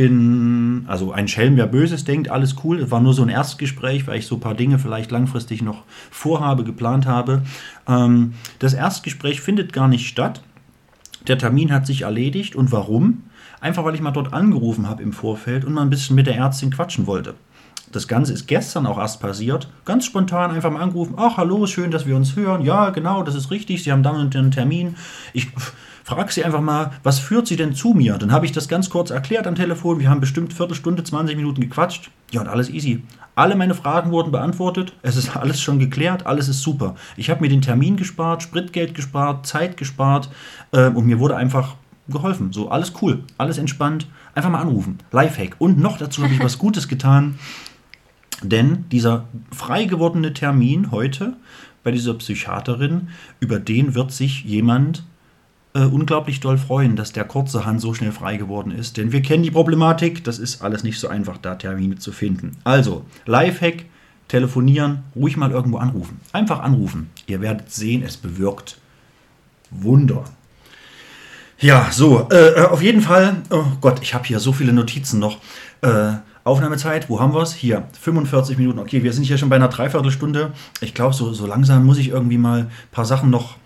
in, also ein Schelm, wer Böses denkt, alles cool. Es war nur so ein Erstgespräch, weil ich so ein paar Dinge vielleicht langfristig noch vorhabe, geplant habe. Ähm, das Erstgespräch findet gar nicht statt. Der Termin hat sich erledigt. Und warum? Einfach weil ich mal dort angerufen habe im Vorfeld und mal ein bisschen mit der Ärztin quatschen wollte. das Ganze ist gestern auch erst passiert. Ganz spontan einfach mal angerufen. Ach, hallo, schön, dass wir uns hören. Ja, genau, das ist richtig. Sie haben dann einen Termin. Ich frage Sie einfach mal, was führt Sie denn zu mir? Dann habe ich das ganz kurz erklärt am Telefon. Wir haben bestimmt Viertelstunde, 20 Minuten gequatscht. Ja, und alles easy. Alle meine Fragen wurden beantwortet. Es ist alles schon geklärt. Alles ist super. Ich habe mir den Termin gespart, Spritgeld gespart, Zeit gespart äh, und mir wurde einfach geholfen. So, alles cool, alles entspannt. Einfach mal anrufen. Lifehack. Und noch dazu habe ich was Gutes getan. Denn dieser frei gewordene Termin heute bei dieser Psychiaterin, über den wird sich jemand äh, unglaublich doll freuen, dass der kurzerhand so schnell frei geworden ist. Denn wir kennen die Problematik, das ist alles nicht so einfach, da Termine zu finden. Also, Lifehack, telefonieren, ruhig mal irgendwo anrufen. Einfach anrufen. Ihr werdet sehen, es bewirkt Wunder. Ja, so, äh auf jeden Fall, oh Gott, ich habe hier so viele Notizen noch. Äh, Aufnahmezeit, wo haben wir es? Hier, 45 Minuten. Okay, wir sind hier schon bei einer Dreiviertelstunde. Ich glaube, so, so langsam muss ich irgendwie mal ein paar Sachen noch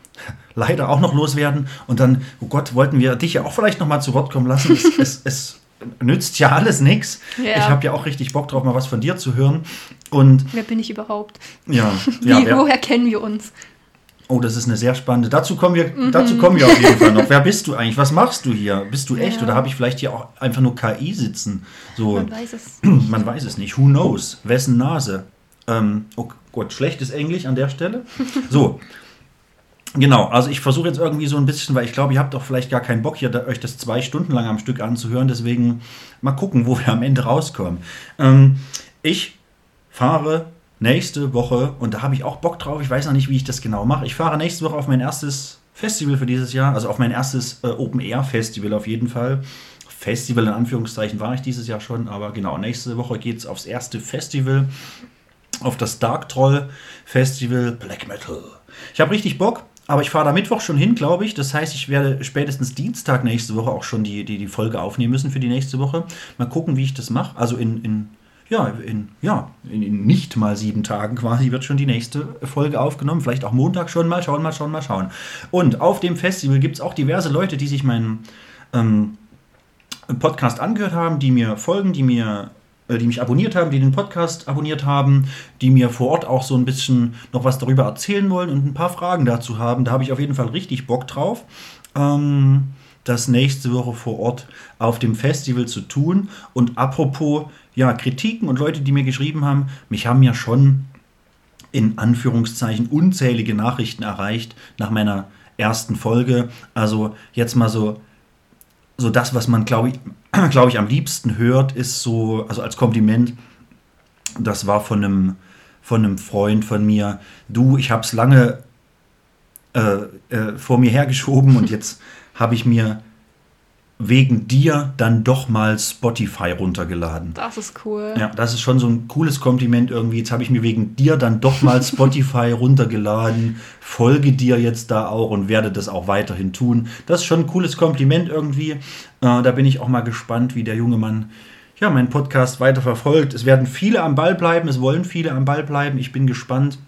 leider auch noch loswerden. Und dann, oh Gott, wollten wir dich ja auch vielleicht noch mal zu Wort kommen lassen. Es, es, es nützt ja alles nichts. Ja. Ich habe ja auch richtig Bock drauf, mal was von dir zu hören. Und wer bin ich überhaupt? Ja, Wie, ja woher kennen wir uns? Oh, das ist eine sehr spannende. Dazu kommen wir, mhm. dazu kommen wir auf jeden Fall noch. Wer bist du eigentlich? Was machst du hier? Bist du echt ja. oder habe ich vielleicht hier auch einfach nur KI sitzen? So, man weiß es. Man weiß es nicht. Who knows? Wessen Nase? Ähm, oh Gott, schlechtes Englisch an der Stelle. So. Genau, also ich versuche jetzt irgendwie so ein bisschen, weil ich glaube, ihr habt doch vielleicht gar keinen Bock, hier da, euch das zwei Stunden lang am Stück anzuhören. Deswegen mal gucken, wo wir am Ende rauskommen. Ähm, ich fahre nächste Woche, und da habe ich auch Bock drauf, ich weiß noch nicht, wie ich das genau mache. Ich fahre nächste Woche auf mein erstes Festival für dieses Jahr, also auf mein erstes äh, Open-Air-Festival auf jeden Fall. Festival in Anführungszeichen war ich dieses Jahr schon, aber genau, nächste Woche geht es aufs erste Festival, auf das Dark Troll Festival Black Metal. Ich habe richtig Bock. Aber ich fahre da Mittwoch schon hin, glaube ich. Das heißt, ich werde spätestens Dienstag nächste Woche auch schon die, die, die Folge aufnehmen müssen für die nächste Woche. Mal gucken, wie ich das mache. Also in, in ja, in, ja, in, nicht mal sieben Tagen quasi wird schon die nächste Folge aufgenommen. Vielleicht auch Montag schon mal schauen, mal schauen, mal schauen. Und auf dem Festival gibt es auch diverse Leute, die sich meinen ähm, Podcast angehört haben, die mir folgen, die mir die mich abonniert haben, die den Podcast abonniert haben, die mir vor Ort auch so ein bisschen noch was darüber erzählen wollen und ein paar Fragen dazu haben. Da habe ich auf jeden Fall richtig Bock drauf. Ähm, das nächste Woche vor Ort auf dem Festival zu tun. Und apropos ja, Kritiken und Leute, die mir geschrieben haben, mich haben ja schon in Anführungszeichen unzählige Nachrichten erreicht nach meiner ersten Folge. Also jetzt mal so, so das, was man, glaube ich, glaube ich, am liebsten hört, ist so, also als Kompliment, das war von einem, von einem Freund von mir, du, ich habe es lange äh, äh, vor mir hergeschoben und jetzt habe ich mir wegen dir dann doch mal Spotify runtergeladen. Das ist cool. Ja, das ist schon so ein cooles Kompliment irgendwie. Jetzt habe ich mir wegen dir dann doch mal Spotify runtergeladen, folge dir jetzt da auch und werde das auch weiterhin tun. Das ist schon ein cooles Kompliment irgendwie. Äh, da bin ich auch mal gespannt, wie der junge Mann ja, meinen Podcast weiter verfolgt. Es werden viele am Ball bleiben, es wollen viele am Ball bleiben. Ich bin gespannt.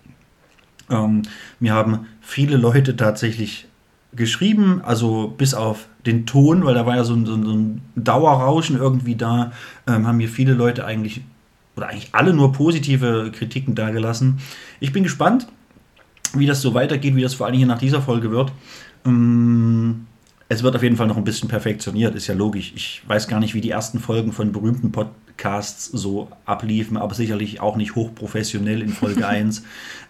Ähm, mir haben viele Leute tatsächlich geschrieben, also bis auf den Ton, weil da war ja so ein, so ein Dauerrauschen irgendwie da, ähm, haben mir viele Leute eigentlich, oder eigentlich alle nur positive Kritiken dargelassen. Ich bin gespannt, wie das so weitergeht, wie das vor allem hier nach dieser Folge wird. Ähm, es wird auf jeden Fall noch ein bisschen perfektioniert, ist ja logisch. Ich weiß gar nicht, wie die ersten Folgen von berühmten Podcasts so abliefen, aber sicherlich auch nicht hochprofessionell in Folge 1.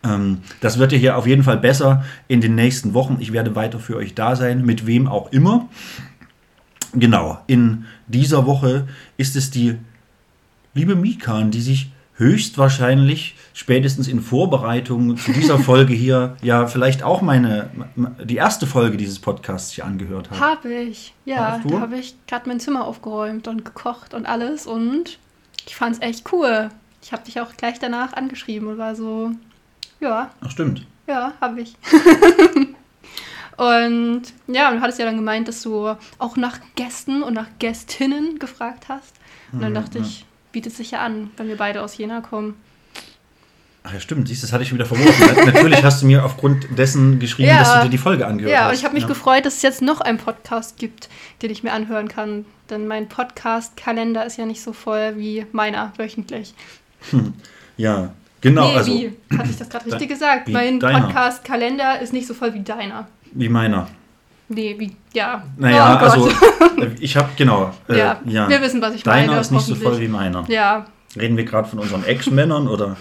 Ähm, das wird ja hier auf jeden Fall besser in den nächsten Wochen. Ich werde weiter für euch da sein, mit wem auch immer. Genau, in dieser Woche ist es die liebe Mikan, die sich höchstwahrscheinlich spätestens in Vorbereitung zu dieser Folge hier ja vielleicht auch meine die erste Folge dieses Podcasts hier angehört hat. Habe ich, ja. Da habe ich gerade mein Zimmer aufgeräumt und gekocht und alles und ich fand es echt cool. Ich habe dich auch gleich danach angeschrieben und war so, ja. Ach stimmt. Ja, habe ich. und ja, du hattest ja dann gemeint, dass du auch nach Gästen und nach Gästinnen gefragt hast. Und dann mhm, dachte ja. ich, bietet sich ja an, wenn wir beide aus Jena kommen. Ach ja, stimmt, siehst das hatte ich wieder verworfen. Natürlich hast du mir aufgrund dessen geschrieben, ja, dass du dir die Folge angehört ja, hast. Ja, ich habe mich ja. gefreut, dass es jetzt noch einen Podcast gibt, den ich mir anhören kann. Denn mein Podcast-Kalender ist ja nicht so voll wie meiner wöchentlich. Ja, genau. nee, also, wie? Hatte ich das gerade richtig gesagt? Mein. Podcast-Kalender ist nicht so voll wie deiner. wie meiner. Nee, wie, ja. Naja, Oh also, äh, ich habe, genau. Äh, ja, ja. wir wissen, was ich Deiner meine. ist nicht so voll wie meiner. Ja, Reden wir gerade von unseren Ex-Männern oder.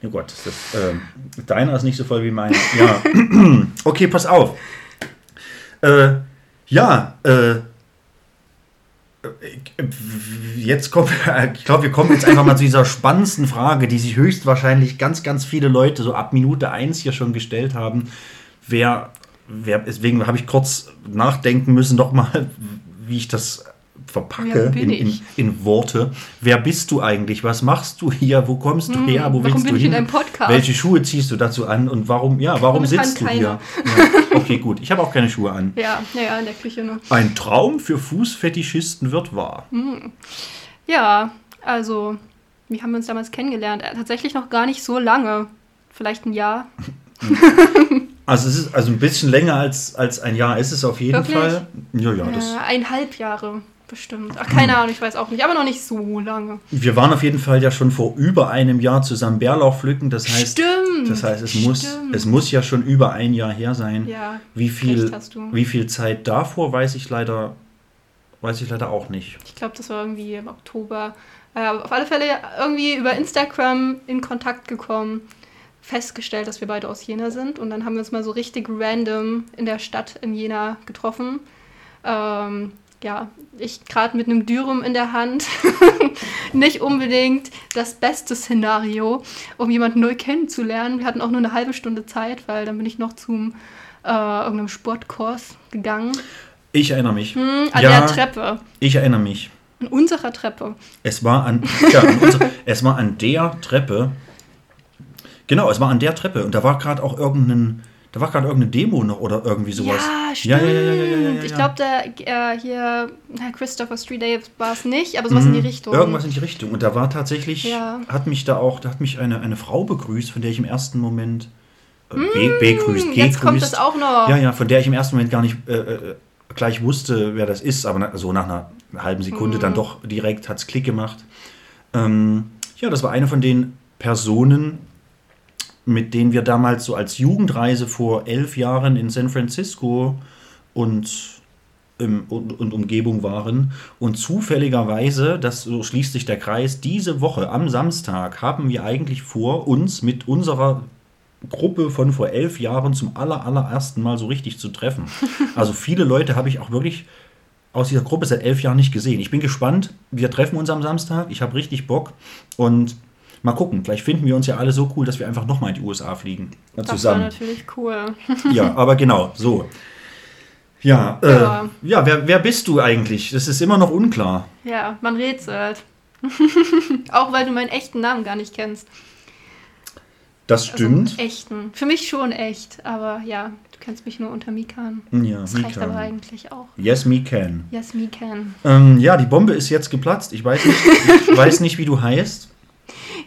Ja Gott, das, ähm, deiner ist nicht so voll wie meiner. Ja. okay, pass auf. Äh, ja, äh, jetzt kommt, ich glaube, wir kommen jetzt einfach mal zu dieser spannendsten Frage, die sich höchstwahrscheinlich ganz, ganz viele Leute so ab Minute 1 hier schon gestellt haben. Wer deswegen habe ich kurz nachdenken müssen, doch mal, wie ich das verpacke in, in, ich? in Worte. Wer bist du eigentlich? Was machst du hier? Wo kommst du her? Wo Hm, warum willst du ich hin? in einem Podcast? Welche Schuhe ziehst du dazu an und warum, ja, warum Momentan sitzt du keine. hier? Ja, okay, gut. Ich habe auch keine Schuhe an. ja, ja, ja, in der Küche nur. Ein Traum für Fußfetischisten wird wahr. Ja, also, wie haben wir uns damals kennengelernt? Äh, Tatsächlich noch gar nicht so lange. Vielleicht ein Jahr. Also es ist also ein bisschen länger als, als ein Jahr ist es auf jeden Wirklich? Fall. Ja, ja, das, eineinhalb Jahre bestimmt. Ach, keine Ahnung, ich weiß auch nicht. Aber noch nicht so lange. wir waren auf jeden Fall ja schon vor über einem Jahr zusammen Bärlauch pflücken. Das heißt, Stimmt. das heißt, es muss, es muss ja schon über ein Jahr her sein. Ja, Wie viel, wie viel Zeit davor weiß ich leider, weiß ich leider auch nicht. Ich glaube, das war irgendwie im Oktober. Äh, auf alle Fälle irgendwie über Instagram in Kontakt gekommen, festgestellt, dass wir beide aus Jena sind. Und dann haben wir uns mal so richtig random in der Stadt in Jena getroffen. Ähm, ja, ich gerade mit einem Dürum in der Hand. Nicht unbedingt das beste Szenario, um jemanden neu kennenzulernen. Wir hatten auch nur eine halbe Stunde Zeit, weil dann bin ich noch zum äh, irgendeinem Sportkurs gegangen. Ich erinnere mich. Hm, an ja, der Treppe. ich erinnere mich. An unserer Treppe. Es war an, ja, an unser, es war an der Treppe. Genau, es war an der Treppe und da war gerade auch irgendein, da war gerade irgendeine Demo noch oder irgendwie sowas. Ja, stimmt. Ja, ja, ja. Ich glaube, der äh, hier, Christopher Street war es nicht, aber sowas in die Richtung. Mhm. Irgendwas in die Richtung. Und da war tatsächlich, hat mich da auch, da hat mich eine, eine Frau begrüßt, von der ich im ersten Moment äh, begrüßt, Hm, Jetzt kommt gegrüßt. es auch noch. Ja, ja, von der ich im ersten Moment gar nicht äh, äh, gleich wusste, wer das ist, aber na, so nach einer halben Sekunde Mhm. dann doch direkt hat es Klick gemacht. Ähm, ja, das war eine von den Personen, mit denen wir damals so als Jugendreise vor elf Jahren in San Francisco und, ähm, und, und Umgebung waren. Und zufälligerweise, das so schließt sich der Kreis, diese Woche am Samstag haben wir eigentlich vor, uns mit unserer Gruppe von vor elf Jahren zum aller, allerersten Mal so richtig zu treffen. Also viele Leute habe ich auch wirklich aus dieser Gruppe seit elf Jahren nicht gesehen. Ich bin gespannt. Wir treffen uns am Samstag. Ich habe richtig Bock. Und mal gucken. Vielleicht finden wir uns ja alle so cool, dass wir einfach nochmal in die USA fliegen. Das zusammen. natürlich cool. Ja, aber genau, so. Ja, äh, Ja. ja, wer, wer bist du eigentlich? Das ist immer noch unklar. Ja, man rätselt. auch weil du meinen echten Namen gar nicht kennst. Das Also stimmt. echten. Für mich schon echt, aber ja, du kennst mich nur unter Mikan. ja, Das reicht aber eigentlich auch. Yes, me can. Yes, Mikan. Ähm, ja, die Bombe ist jetzt geplatzt. Ich weiß nicht, ich weiß nicht wie du heißt.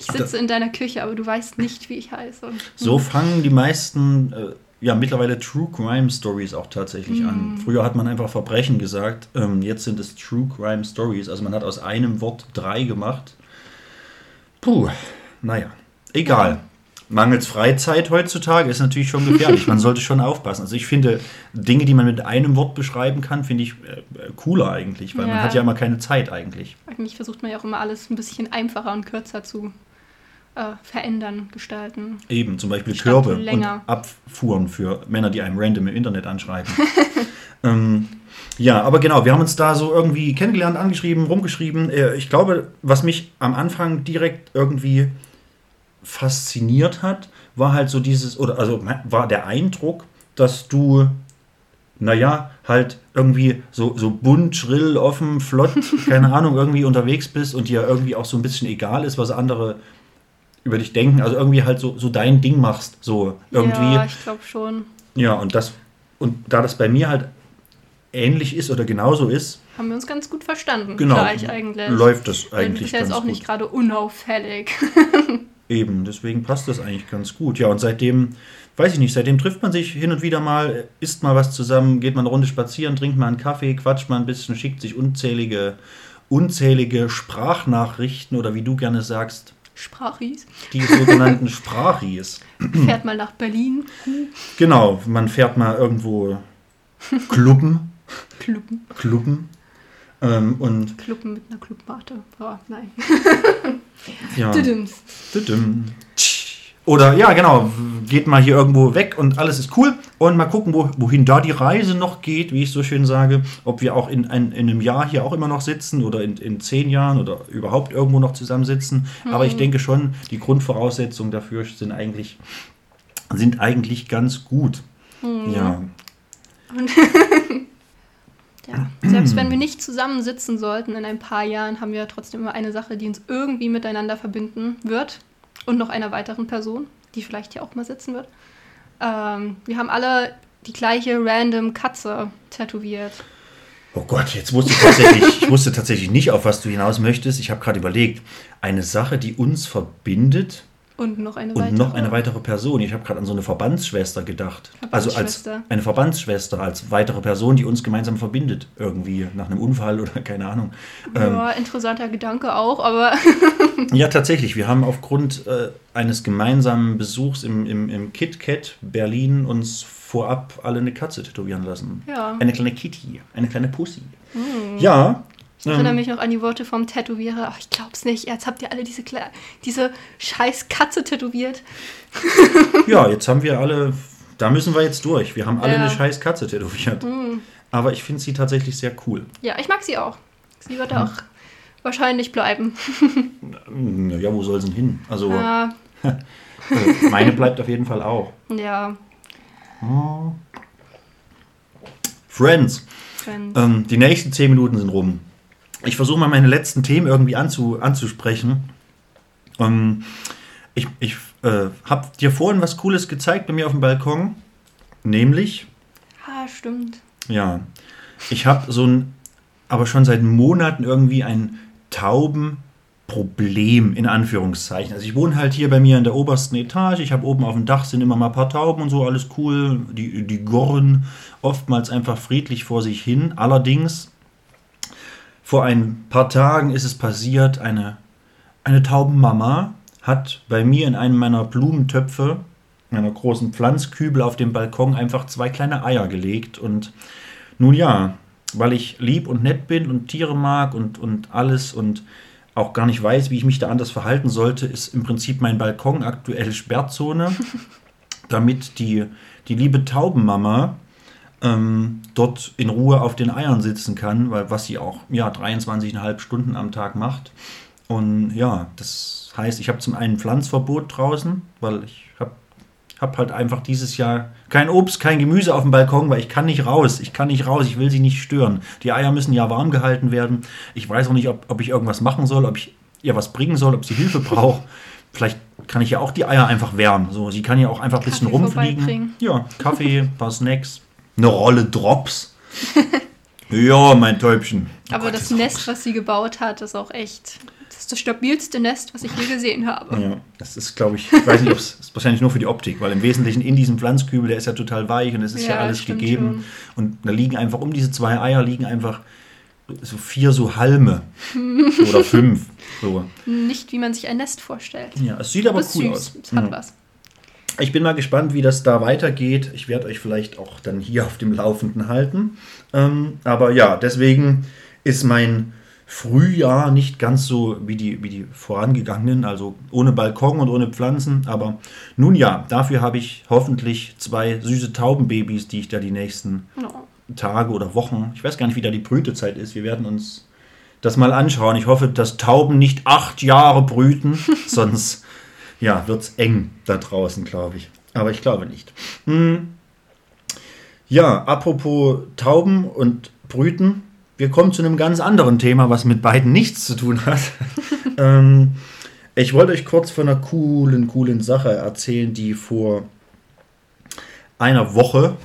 Ich sitze in deiner Küche, aber du weißt nicht, wie ich heiße. So fangen die meisten, äh, ja, mittlerweile True Crime Stories auch tatsächlich an. Früher hat man einfach Verbrechen gesagt, ähm, jetzt sind es True Crime Stories. Also man hat aus einem Wort drei gemacht. Puh, naja, egal. Mangels Freizeit heutzutage ist natürlich schon gefährlich. Man sollte schon aufpassen. Also ich finde, Dinge, die man mit einem Wort beschreiben kann, finde ich äh, äh, cooler eigentlich, weil man Ja. hat ja immer keine Zeit eigentlich. Eigentlich versucht man ja auch immer alles ein bisschen einfacher und kürzer zu äh, verändern, gestalten. Eben, zum Beispiel Körbe und Abfuhren für Männer, die einem random im Internet anschreiben. ähm, ja, aber genau, wir haben uns da so irgendwie kennengelernt, angeschrieben, rumgeschrieben. Äh, Ich glaube, was mich am Anfang direkt irgendwie fasziniert hat, war halt so dieses, oder also war der Eindruck, dass du, naja, halt irgendwie so, so bunt, schrill, offen, flott, keine Ahnung, irgendwie unterwegs bist und dir irgendwie auch so ein bisschen egal ist, was andere über dich denken, also irgendwie halt so, so dein Ding machst, so irgendwie. Ja, ich glaube schon. Ja, und das, und da das bei mir halt ähnlich ist oder genauso ist, Haben wir uns ganz gut verstanden. genau, Gleich eigentlich. läuft das Weil Du eigentlich bist ja jetzt auch gut. nicht gerade unauffällig. Eben, deswegen passt das eigentlich ganz gut. Ja, und seitdem, weiß ich nicht, seitdem trifft man sich hin und wieder mal, isst mal was zusammen, geht mal eine Runde spazieren, trinkt mal einen Kaffee, quatscht mal ein bisschen, schickt sich unzählige, unzählige Sprachnachrichten oder wie du gerne sagst, Sprachis. Die sogenannten Sprachis. Fährt mal nach Berlin. Genau, man fährt mal irgendwo Clubben, Kluppen. Clubben. Ähm, und Kluppen mit einer Clubmate. Oh, nein. ja. Düdüms. Düdüm. Oder ja, genau, geht mal hier irgendwo weg und alles ist cool. Und mal gucken, wo, wohin da die Reise noch geht, wie ich so schön sage. Ob wir auch in, ein, in einem Jahr hier auch immer noch sitzen oder in, in zehn Jahren oder überhaupt irgendwo noch zusammensitzen. Aber ich denke schon, die Grundvoraussetzungen dafür sind eigentlich, sind eigentlich ganz gut. Ja. Ja. Selbst wenn wir nicht zusammensitzen sollten in ein paar Jahren, haben wir trotzdem immer eine Sache, die uns irgendwie miteinander verbinden wird. Und noch einer weiteren Person, die vielleicht hier auch mal sitzen wird. Ähm, wir haben alle die gleiche random Katze tätowiert. Oh Gott, jetzt wusste ich tatsächlich, ich wusste tatsächlich nicht, auf was du hinaus möchtest. Ich habe gerade überlegt, eine Sache, die uns verbindet Und noch eine und weitere. noch eine weitere Person. Ich habe gerade an so eine Verbandsschwester gedacht. Also als Verbandsschwester. eine Verbandsschwester, als weitere Person, die uns gemeinsam verbindet. Irgendwie nach einem Unfall oder keine Ahnung. Ähm, Ja, interessanter Gedanke auch, aber ja, tatsächlich. Wir haben aufgrund äh, eines gemeinsamen Besuchs im, im, im KitKat Berlin uns vorab alle eine Katze tätowieren lassen. Ja. Eine kleine Kitty, eine kleine Pussy. Ja. Ich erinnere ähm, mich noch an die Worte vom Tätowierer. Ach, ich glaub's nicht. Jetzt habt ihr alle diese, Kle diese scheiß Katze tätowiert. Ja, jetzt haben wir alle, da müssen wir jetzt durch. Wir haben alle Ja. Mhm. eine scheiß Katze tätowiert. Aber ich finde sie tatsächlich sehr cool. Ja, ich mag sie auch. Sie wird auch wahrscheinlich bleiben. Ja, wo soll sie denn hin? Also, Ja, äh, meine bleibt auf jeden Fall auch. ja. Friends, Friends. ähm, die nächsten zehn Minuten sind rum. Ich versuche mal meine letzten Themen irgendwie anzu, anzusprechen. Ähm, ich ich äh, habe dir vorhin was Cooles gezeigt bei mir auf dem Balkon. Nämlich, Ah, stimmt. Ja, ich habe so ein, aber schon seit Monaten irgendwie ein Taubenproblem in Anführungszeichen. Also ich wohne halt hier bei mir in der obersten Etage. Ich habe oben auf dem Dach sind immer mal ein paar Tauben und so, alles cool. Die, die gorren oftmals einfach friedlich vor sich hin. Allerdings, vor ein paar Tagen ist es passiert, eine, eine Taubenmama hat bei mir in einem meiner Blumentöpfe, einer großen Pflanzkübel auf dem Balkon, einfach zwei kleine Eier gelegt. Und nun ja, weil ich lieb und nett bin und Tiere mag und, und alles und auch gar nicht weiß, wie ich mich da anders verhalten sollte, ist im Prinzip mein Balkon aktuell Sperrzone, damit die, die liebe Taubenmama ähm, dort in Ruhe auf den Eiern sitzen kann, weil was sie auch ja 23,5 Stunden am Tag macht. Und ja, das heißt, ich habe zum einen Pflanzverbot draußen, weil ich habe hab halt einfach dieses Jahr kein Obst, kein Gemüse auf dem Balkon, weil ich kann nicht raus. Ich kann nicht raus, ich will sie nicht stören. Die Eier müssen ja warm gehalten werden. Ich weiß auch nicht, ob, ob ich irgendwas machen soll, ob ich ihr was bringen soll, ob sie Hilfe braucht. Vielleicht kann ich ja auch die Eier einfach wärmen. So, sie kann ja auch einfach ein bisschen rumfliegen. Ja, Kaffee, ein paar Snacks, eine Rolle Drops. ja, mein Täubchen. Oh Aber Gott, das Nest, was sie gebaut hat, ist auch echt. Das ist das stabilste Nest, was ich je gesehen habe. Ja, das ist, glaube ich, ich weiß nicht, ob es ist wahrscheinlich nur für die Optik, weil im Wesentlichen in diesem Pflanzkübel, der ist ja total weich und es ist ja, Ja, alles gegeben. Und da liegen einfach um diese zwei Eier liegen einfach so vier so Halme oder fünf. So. Nicht, wie man sich ein Nest vorstellt. Ja, es sieht aber ist cool süß. aus. Es hat Mhm. was. Ich bin mal gespannt, wie das da weitergeht. Ich werde euch vielleicht auch dann hier auf dem Laufenden halten. Ähm, aber ja, deswegen ist mein Frühjahr nicht ganz so wie die, wie die vorangegangenen, also ohne Balkon und ohne Pflanzen. Aber nun ja, dafür habe ich hoffentlich zwei süße Taubenbabys, die ich da die nächsten No. Tage oder Wochen, ich weiß gar nicht, wie da die Brütezeit ist. Wir werden uns das mal anschauen. Ich hoffe, dass Tauben nicht acht Jahre brüten, sonst ja, wird es eng da draußen, glaube ich. Aber ich glaube nicht. Hm. Ja, apropos Tauben und Brüten, wir kommen zu einem ganz anderen Thema, was mit beiden nichts zu tun hat. ähm, ich wollte euch kurz von einer coolen, coolen Sache erzählen, die vor einer Woche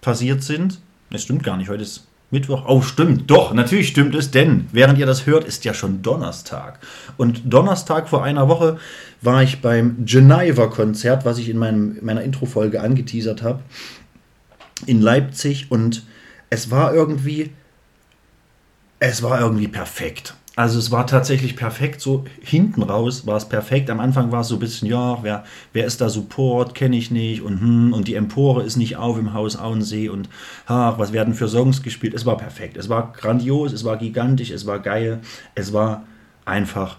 passiert sind. Das stimmt gar nicht, heute ist Mittwoch. Oh, stimmt, doch, natürlich stimmt es, denn während ihr das hört, ist ja schon Donnerstag. Und Donnerstag vor einer Woche war ich beim Geneva-Konzert, was ich in meinem, meiner Intro-Folge angeteasert habe, in Leipzig. Und es war irgendwie, es war irgendwie perfekt. Also es war tatsächlich perfekt, so hinten raus war es perfekt. Am Anfang war es so ein bisschen, ja, wer, wer ist da Support, kenne ich nicht. Und hm, und die Empore ist nicht auf im Haus Auensee. Und ach, was werden für Songs gespielt. Es war perfekt, es war grandios, es war gigantisch, es war geil, es war einfach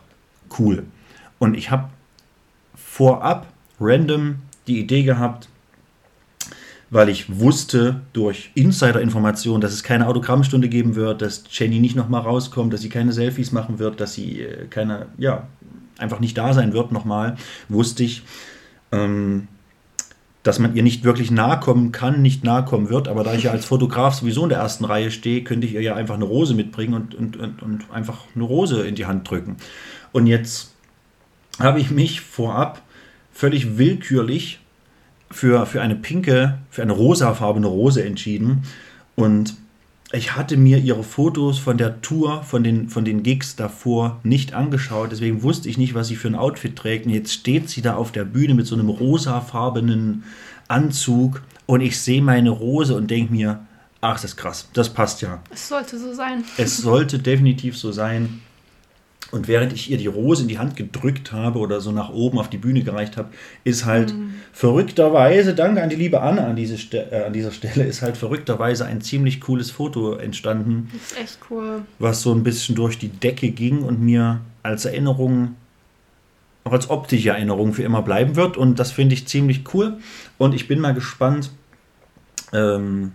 cool. Und ich habe vorab random die Idee gehabt, weil ich wusste durch Insider-Informationen, dass es keine Autogrammstunde geben wird, dass Jenny nicht nochmal rauskommt, dass sie keine Selfies machen wird, dass sie äh, keine, ja, einfach nicht da sein wird nochmal, wusste ich, ähm, dass man ihr nicht wirklich nahe kommen kann, nicht nahe kommen wird. Aber da ich ja als Fotograf sowieso in der ersten Reihe stehe, könnte ich ihr ja einfach eine Rose mitbringen und, und, und, und einfach eine Rose in die Hand drücken. Und jetzt habe ich mich vorab völlig willkürlich für, für eine pinke, für eine rosafarbene Rose entschieden. Und ich hatte mir ihre Fotos von der Tour, von den, von den Gigs davor nicht angeschaut. Deswegen wusste ich nicht, was sie für ein Outfit trägt. Und jetzt steht sie da auf der Bühne mit so einem rosafarbenen Anzug. Und ich sehe meine Rose und denke mir, ach, das ist krass, das passt ja. Es sollte so sein. Es sollte definitiv so sein. Und während ich ihr die Rose in die Hand gedrückt habe oder so nach oben auf die Bühne gereicht habe, ist halt mhm. verrückterweise, danke an die liebe Anne an, diese äh, an dieser Stelle, ist halt verrückterweise ein ziemlich cooles Foto entstanden. Das ist echt cool. Was so ein bisschen durch die Decke ging und mir als Erinnerung, auch als optische Erinnerung für immer bleiben wird. Und das finde ich ziemlich cool. Und ich bin mal gespannt. Ähm,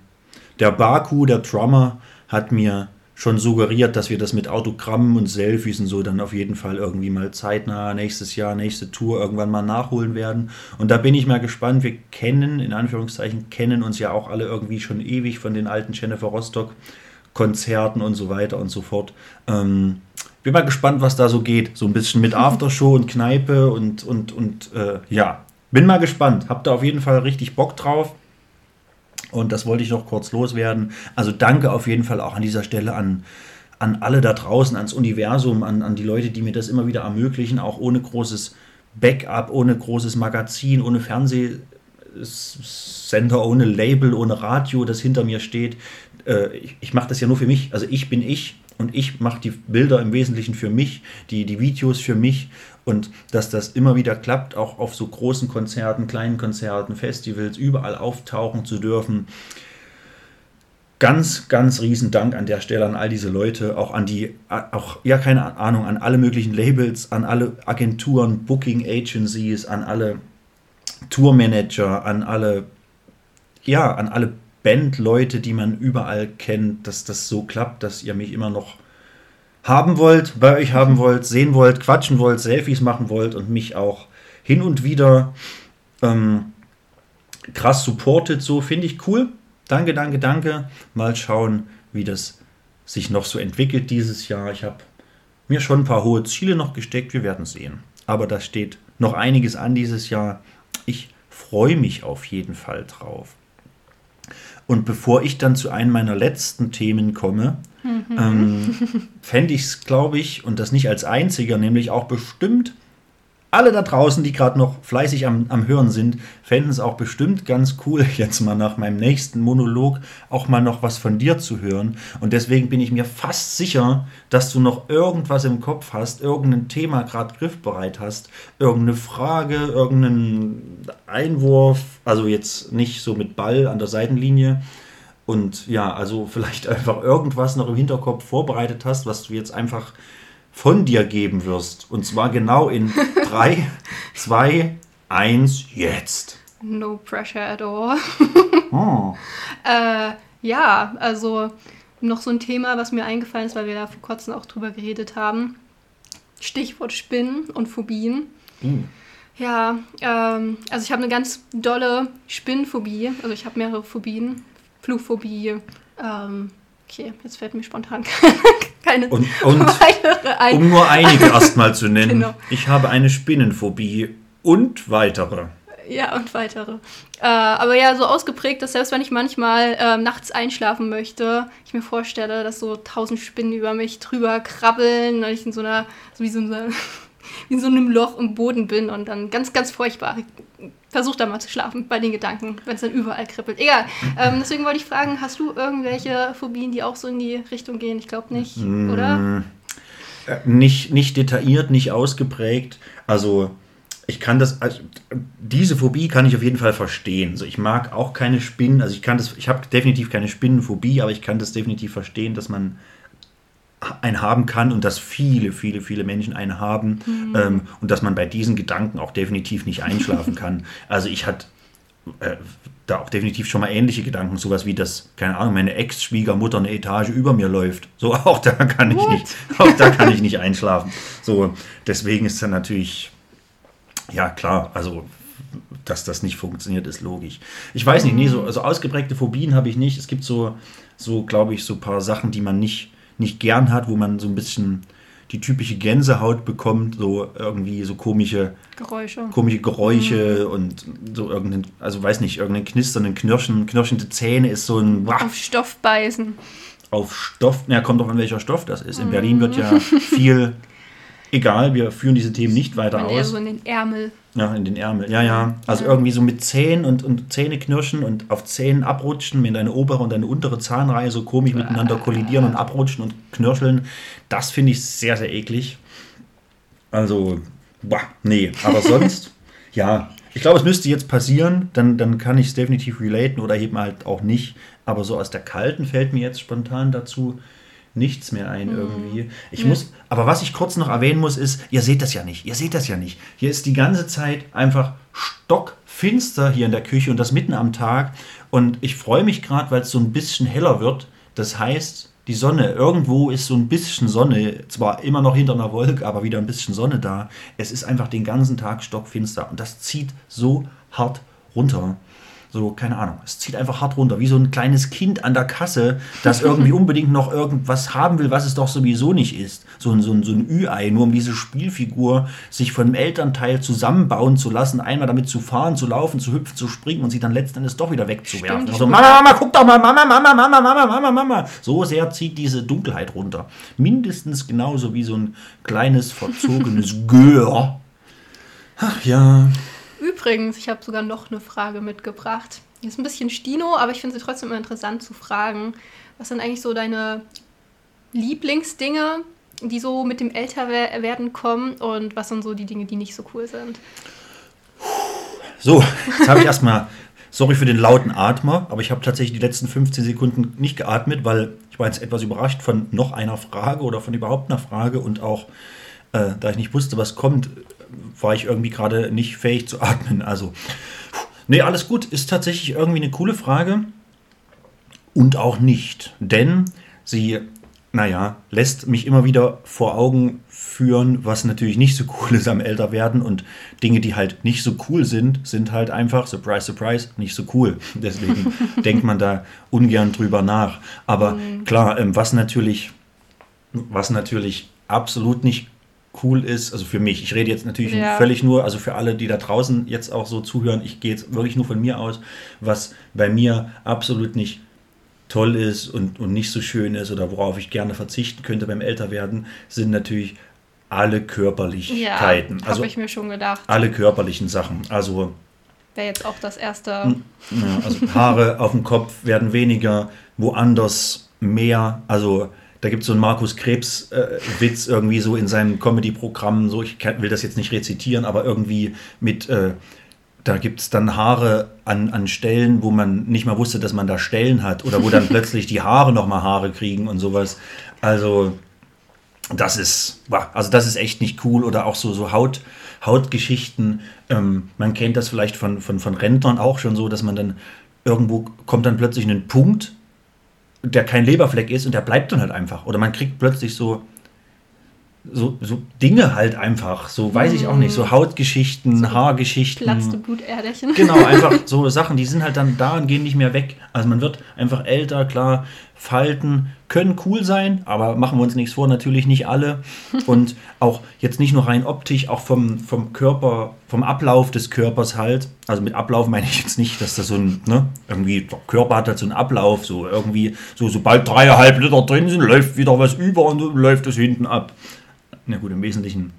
der Baku, der Drummer, hat mir schon suggeriert, dass wir das mit Autogrammen und Selfies und so dann auf jeden Fall irgendwie mal zeitnah nächstes Jahr, nächste Tour irgendwann mal nachholen werden. Und da bin ich mal gespannt. Wir kennen, in Anführungszeichen, kennen uns ja auch alle irgendwie schon ewig von den alten Jennifer Rostock Konzerten und so weiter und so fort. Ähm, bin mal gespannt, was da so geht. So ein bisschen mit Aftershow und Kneipe und, und, und äh, ja, bin mal gespannt. Hab da auf jeden Fall richtig Bock drauf. Und das wollte ich noch kurz loswerden. Also danke auf jeden Fall auch an dieser Stelle an, an alle da draußen, ans Universum, an, an die Leute, die mir das immer wieder ermöglichen, auch ohne großes Backup, ohne großes Magazin, ohne Fernsehsender, ohne Label, ohne Radio, das hinter mir steht. Äh, ich, ich mache das ja nur für mich. Also ich bin ich und ich mache die Bilder im Wesentlichen für mich, die, die Videos für mich und dass das immer wieder klappt, auch auf so großen Konzerten, kleinen Konzerten, Festivals, überall auftauchen zu dürfen. Ganz, ganz riesen Dank an der Stelle an all diese Leute, auch an die, auch, ja, keine Ahnung, an alle möglichen Labels, an alle Agenturen, Booking Agencies, an alle Tourmanager, an alle, ja, an alle Bandleute, die man überall kennt, dass das so klappt, dass ihr mich immer noch haben wollt, bei euch haben wollt, sehen wollt, quatschen wollt, Selfies machen wollt und mich auch hin und wieder ähm, krass supportet. So finde ich cool. Danke, danke, danke. Mal schauen, wie das sich noch so entwickelt dieses Jahr. Ich habe mir schon ein paar hohe Ziele noch gesteckt. Wir werden sehen. Aber da steht noch einiges an dieses Jahr. Ich freue mich auf jeden Fall drauf. Und bevor ich dann zu einem meiner letzten Themen komme, mhm. ähm, fände ich es, glaube ich, und das nicht als einziger, nämlich auch bestimmt alle da draußen, die gerade noch fleißig am, am Hören sind, fänden es auch bestimmt ganz cool, jetzt mal nach meinem nächsten Monolog auch mal noch was von dir zu hören. Und deswegen bin ich mir fast sicher, dass du noch irgendwas im Kopf hast, irgendein Thema gerade griffbereit hast, irgendeine Frage, irgendeinen Einwurf, also jetzt nicht so mit Ball an der Seitenlinie. Und ja, also vielleicht einfach irgendwas noch im Hinterkopf vorbereitet hast, was du jetzt einfach von dir geben wirst. Und zwar genau in 3, 2, 1, jetzt. No pressure at all. oh. äh, ja, also noch so ein Thema, was mir eingefallen ist, weil wir da vor kurzem auch drüber geredet haben. Stichwort Spinnen und Phobien. Mm. Ja, ähm, also ich habe eine ganz dolle Spinnenphobie. Also ich habe mehrere Phobien. Flugphobie, ähm, Okay, jetzt fällt mir spontan keine und, und weitere. Um nur einige erstmal zu nennen. Genau. Ich habe eine Spinnenphobie und weitere. Ja, und weitere. Äh, aber ja, so ausgeprägt, dass selbst wenn ich manchmal äh, nachts einschlafen möchte, ich mir vorstelle, dass so tausend Spinnen über mich drüber krabbeln und ich in so einer, so wie so, eine, wie in so einem Loch im Boden bin und dann ganz, ganz furchtbar. Versuch da mal zu schlafen bei den Gedanken, wenn es dann überall kribbelt. Egal. Ähm, deswegen wollte ich fragen, hast du irgendwelche Phobien, die auch so in die Richtung gehen? Ich glaube nicht, mm. oder? Äh, nicht, nicht detailliert, nicht ausgeprägt. Also ich kann das, also, diese Phobie kann ich auf jeden Fall verstehen. Also ich mag auch keine Spinnen, also ich kann das, ich habe definitiv keine Spinnenphobie, aber ich kann das definitiv verstehen, dass man einen haben kann und dass viele, viele, viele Menschen einen haben mhm. ähm, und dass man bei diesen Gedanken auch definitiv nicht einschlafen kann. Also ich hatte äh, da auch definitiv schon mal ähnliche Gedanken, sowas wie dass, keine Ahnung, meine Ex-Schwiegermutter eine Etage über mir läuft. So, auch da kann ich nicht, auch da kann ich nicht einschlafen. So, deswegen ist dann natürlich, ja klar, also dass das nicht funktioniert, ist logisch. Ich weiß nicht, nee, so also ausgeprägte Phobien habe ich nicht. Es gibt so, so glaube ich, so ein paar Sachen, die man nicht nicht gern hat, wo man so ein bisschen die typische Gänsehaut bekommt, so irgendwie so komische Geräusche, komische Geräusche mhm. und so irgendein, also weiß nicht, irgendein Knistern, ein Knirschen, knirschende Zähne ist so ein. Wah, auf Stoff beißen. Auf Stoff, ja, kommt doch an welcher Stoff das ist. In mhm. Berlin wird ja viel, egal, wir führen diese Themen nicht weiter aus. Eher so in den Ärmel. Ja, in den Ärmel. Ja, ja. Also ja. irgendwie so mit Zähnen und, und Zähne knirschen und auf Zähnen abrutschen, wenn deine obere und deine untere Zahnreihe so komisch miteinander kollidieren und abrutschen und knirscheln. Das finde ich sehr, sehr eklig. Also, boah, nee. Aber sonst, ja. Ich glaube, es müsste jetzt passieren, dann, dann kann ich es definitiv relaten oder eben halt auch nicht. Aber so aus der Kalten fällt mir jetzt spontan dazu nichts mehr ein mhm. irgendwie. Ich ja. muss, aber was ich kurz noch erwähnen muss, ist, ihr seht das ja nicht, ihr seht das ja nicht. Hier ist die ganze Zeit einfach stockfinster hier in der Küche und das mitten am Tag. Und ich freue mich gerade, weil es so ein bisschen heller wird. Das heißt, die Sonne, irgendwo ist so ein bisschen Sonne, zwar immer noch hinter einer Wolke, aber wieder ein bisschen Sonne da. Es ist einfach den ganzen Tag stockfinster und das zieht so hart runter so, keine Ahnung, es zieht einfach hart runter, wie so ein kleines Kind an der Kasse, das irgendwie unbedingt noch irgendwas haben will, was es doch sowieso nicht ist. So ein, so ein, so ein Ü-Ei, nur um diese Spielfigur sich von dem Elternteil zusammenbauen zu lassen, einmal damit zu fahren, zu laufen, zu hüpfen, zu springen und sie dann letzten Endes doch wieder wegzuwerfen. Stimmt, also, Mama, Mama, guck doch mal, Mama, Mama, Mama, Mama, Mama, Mama. So sehr zieht diese Dunkelheit runter. Mindestens genauso wie so ein kleines, verzogenes Gör. Ach ja. Übrigens, ich habe sogar noch eine Frage mitgebracht. Die ist ein bisschen Stino, aber ich finde sie trotzdem immer interessant zu fragen. Was sind eigentlich so deine Lieblingsdinge, die so mit dem Älterwerden kommen und was sind so die Dinge, die nicht so cool sind? So, jetzt habe ich erstmal, sorry für den lauten Atmer, aber ich habe tatsächlich die letzten 15 Sekunden nicht geatmet, weil ich war jetzt etwas überrascht von noch einer Frage oder von überhaupt einer Frage und auch, äh, da ich nicht wusste, was kommt, war ich irgendwie gerade nicht fähig zu atmen. Also, nee, alles gut. Ist tatsächlich irgendwie eine coole Frage. Und auch nicht. Denn sie, naja, lässt mich immer wieder vor Augen führen, was natürlich nicht so cool ist am Älterwerden. Und Dinge, die halt nicht so cool sind, sind halt einfach, surprise, surprise, nicht so cool. Deswegen denkt man da ungern drüber nach. Aber mhm. klar, ähm, was natürlich, was natürlich absolut nicht cool ist, also für mich, ich rede jetzt natürlich ja. völlig nur, also für alle, die da draußen jetzt auch so zuhören, ich gehe jetzt wirklich nur von mir aus, was bei mir absolut nicht toll ist und, und nicht so schön ist oder worauf ich gerne verzichten könnte beim Älterwerden, sind natürlich alle Körperlichkeiten. Ja, also habe ich mir schon gedacht. Alle körperlichen Sachen. Also wäre jetzt auch das erste. Ja, also Haare auf dem Kopf werden weniger, woanders mehr. Also da gibt es so einen Markus Krebs-Witz äh, irgendwie so in seinem Comedy-Programm. So, ich will das jetzt nicht rezitieren, aber irgendwie mit, äh, da gibt es dann Haare an, an Stellen, wo man nicht mal wusste, dass man da Stellen hat oder wo dann plötzlich die Haare nochmal Haare kriegen und sowas. Also, das ist, also das ist echt nicht cool oder auch so, so Haut, Hautgeschichten. Ähm, man kennt das vielleicht von, von, von Rentnern auch schon so, dass man dann irgendwo kommt dann plötzlich ein Punkt der kein Leberfleck ist und der bleibt dann halt einfach. Oder man kriegt plötzlich so, so, so Dinge halt einfach, so weiß ich auch nicht, so mhm. Hautgeschichten, so Haargeschichten. Platz du Blutärderchen. Genau, einfach so Sachen, die sind halt dann da und gehen nicht mehr weg. Also man wird einfach älter, klar, Falten können cool sein, aber machen wir uns nichts vor, natürlich nicht alle. Und auch jetzt nicht nur rein optisch, auch vom, vom Körper, vom Ablauf des Körpers halt. Also mit Ablauf meine ich jetzt nicht, dass das so ein, ne, irgendwie, der Körper hat halt so einen Ablauf, so irgendwie, so sobald dreieinhalb Liter drin sind, läuft wieder was über und läuft es hinten ab. Na gut, im Wesentlichen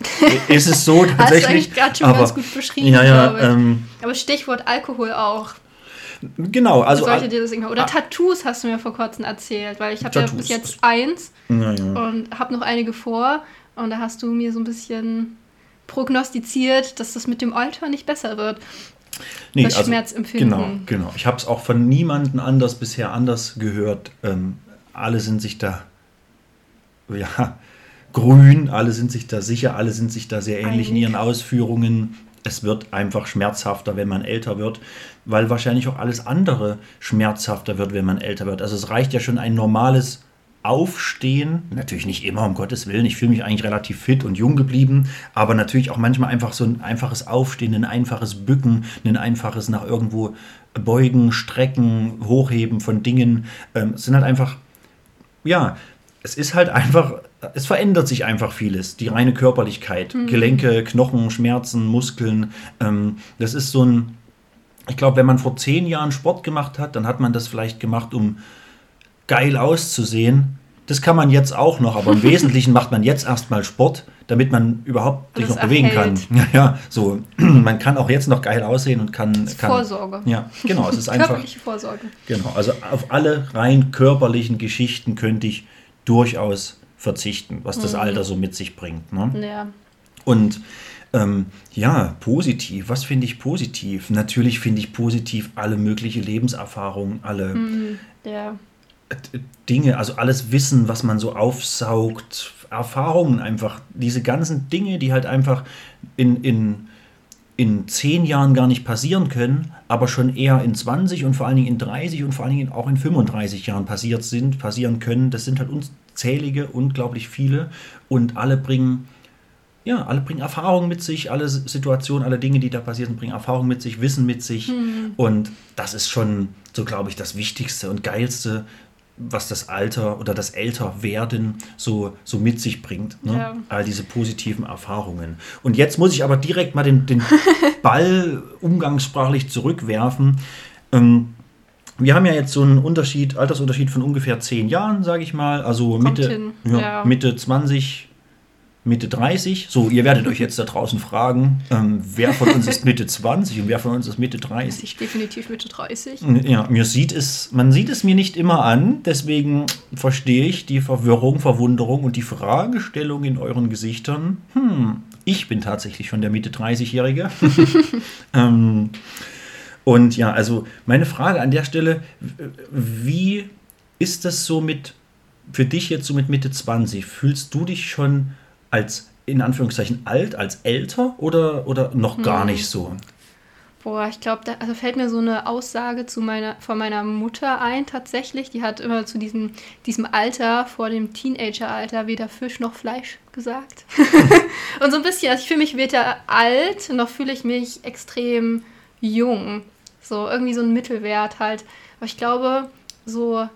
ist es so tatsächlich. Hast du eigentlich gerade schon aber, ganz gut beschrieben. Ja, ja, ähm, aber Stichwort Alkohol auch. Genau, also. Sollte dir das Oder Tattoos hast du mir vor kurzem erzählt, weil ich habe ja bis jetzt eins ja, ja. und habe noch einige vor. Und da hast du mir so ein bisschen prognostiziert, dass das mit dem Alter nicht besser wird. Nee, das also, Schmerzempfinden. Genau, genau. Ich habe es auch von niemandem anders bisher anders gehört. Ähm, alle sind sich da, ja, grün, alle sind sich da sicher, alle sind sich da sehr ähnlich in Einig. ihren Ausführungen. Es wird einfach schmerzhafter, wenn man älter wird, weil wahrscheinlich auch alles andere schmerzhafter wird, wenn man älter wird. Also es reicht ja schon ein normales Aufstehen, natürlich nicht immer, um Gottes Willen. Ich fühle mich eigentlich relativ fit und jung geblieben, aber natürlich auch manchmal einfach so ein einfaches Aufstehen, ein einfaches Bücken, ein einfaches nach irgendwo beugen, strecken, hochheben von Dingen. Ähm, es sind halt einfach, ja, es ist halt einfach, es verändert sich einfach vieles. Die reine Körperlichkeit, Gelenke, Knochen, Schmerzen, Muskeln. Ähm, das ist so ein, ich glaube, wenn man vor zehn Jahren Sport gemacht hat, dann hat man das vielleicht gemacht, um geil auszusehen. Das kann man jetzt auch noch, aber im Wesentlichen macht man jetzt erstmal Sport, damit man überhaupt sich Das noch bewegen erhält. kann. Ja, ja, so. Man kann auch jetzt noch geil aussehen und kann. kann Vorsorge. Ja, genau. Es ist einfach. Körperliche Vorsorge. Genau, also auf alle rein körperlichen Geschichten könnte ich durchaus verzichten, was das Alter so mit sich bringt. Ne? Ja. Und ähm, ja, positiv, was finde ich positiv? Natürlich finde ich positiv alle mögliche Lebenserfahrungen, alle Ja. äh, Dinge, also alles Wissen, was man so aufsaugt, Erfahrungen einfach, diese ganzen Dinge, die halt einfach in, in, in zehn Jahren gar nicht passieren können, aber schon eher in 20 und vor allen Dingen in 30 und vor allen Dingen auch in 35 Jahren passiert sind, passieren können. Das sind halt unzählige, unglaublich viele und alle bringen ja, alle bringen Erfahrung mit sich, alle Situationen, alle Dinge, die da passieren, bringen Erfahrung mit sich, Wissen mit sich. Und das ist schon, so glaube ich, das Wichtigste und Geilste, was das Alter oder das Älterwerden so, so mit sich bringt. Ne? Ja. All diese positiven Erfahrungen. Und jetzt muss ich aber direkt mal den, den Ball umgangssprachlich zurückwerfen. Ähm, wir haben ja jetzt so einen Unterschied, Altersunterschied von ungefähr zehn Jahren, sage ich mal. Also Kommt Mitte, ja, ja. Mitte 20, Mitte 30. So, ihr werdet euch jetzt da draußen fragen, ähm, wer von uns ist Mitte 20 und wer von uns ist Mitte 30. Ich definitiv Mitte 30. Ja, mir sieht es, man sieht es mir nicht immer an, deswegen verstehe ich die Verwirrung, Verwunderung und die Fragestellung in euren Gesichtern. Hm, ich bin tatsächlich schon der Mitte 30-Jährige. ähm, und ja, also meine Frage an der Stelle, wie ist das so mit, für dich jetzt so mit Mitte 20? Fühlst du dich schon als, in Anführungszeichen, alt, als älter oder, oder noch gar nicht so? Boah, ich glaube, da also fällt mir so eine Aussage zu meiner, von meiner Mutter ein, tatsächlich. Die hat immer zu diesem, diesem Alter, vor dem Teenageralter, weder Fisch noch Fleisch gesagt. Und so ein bisschen, also ich fühle mich weder alt, noch fühle ich mich extrem jung. So irgendwie so ein Mittelwert halt. Aber ich glaube, so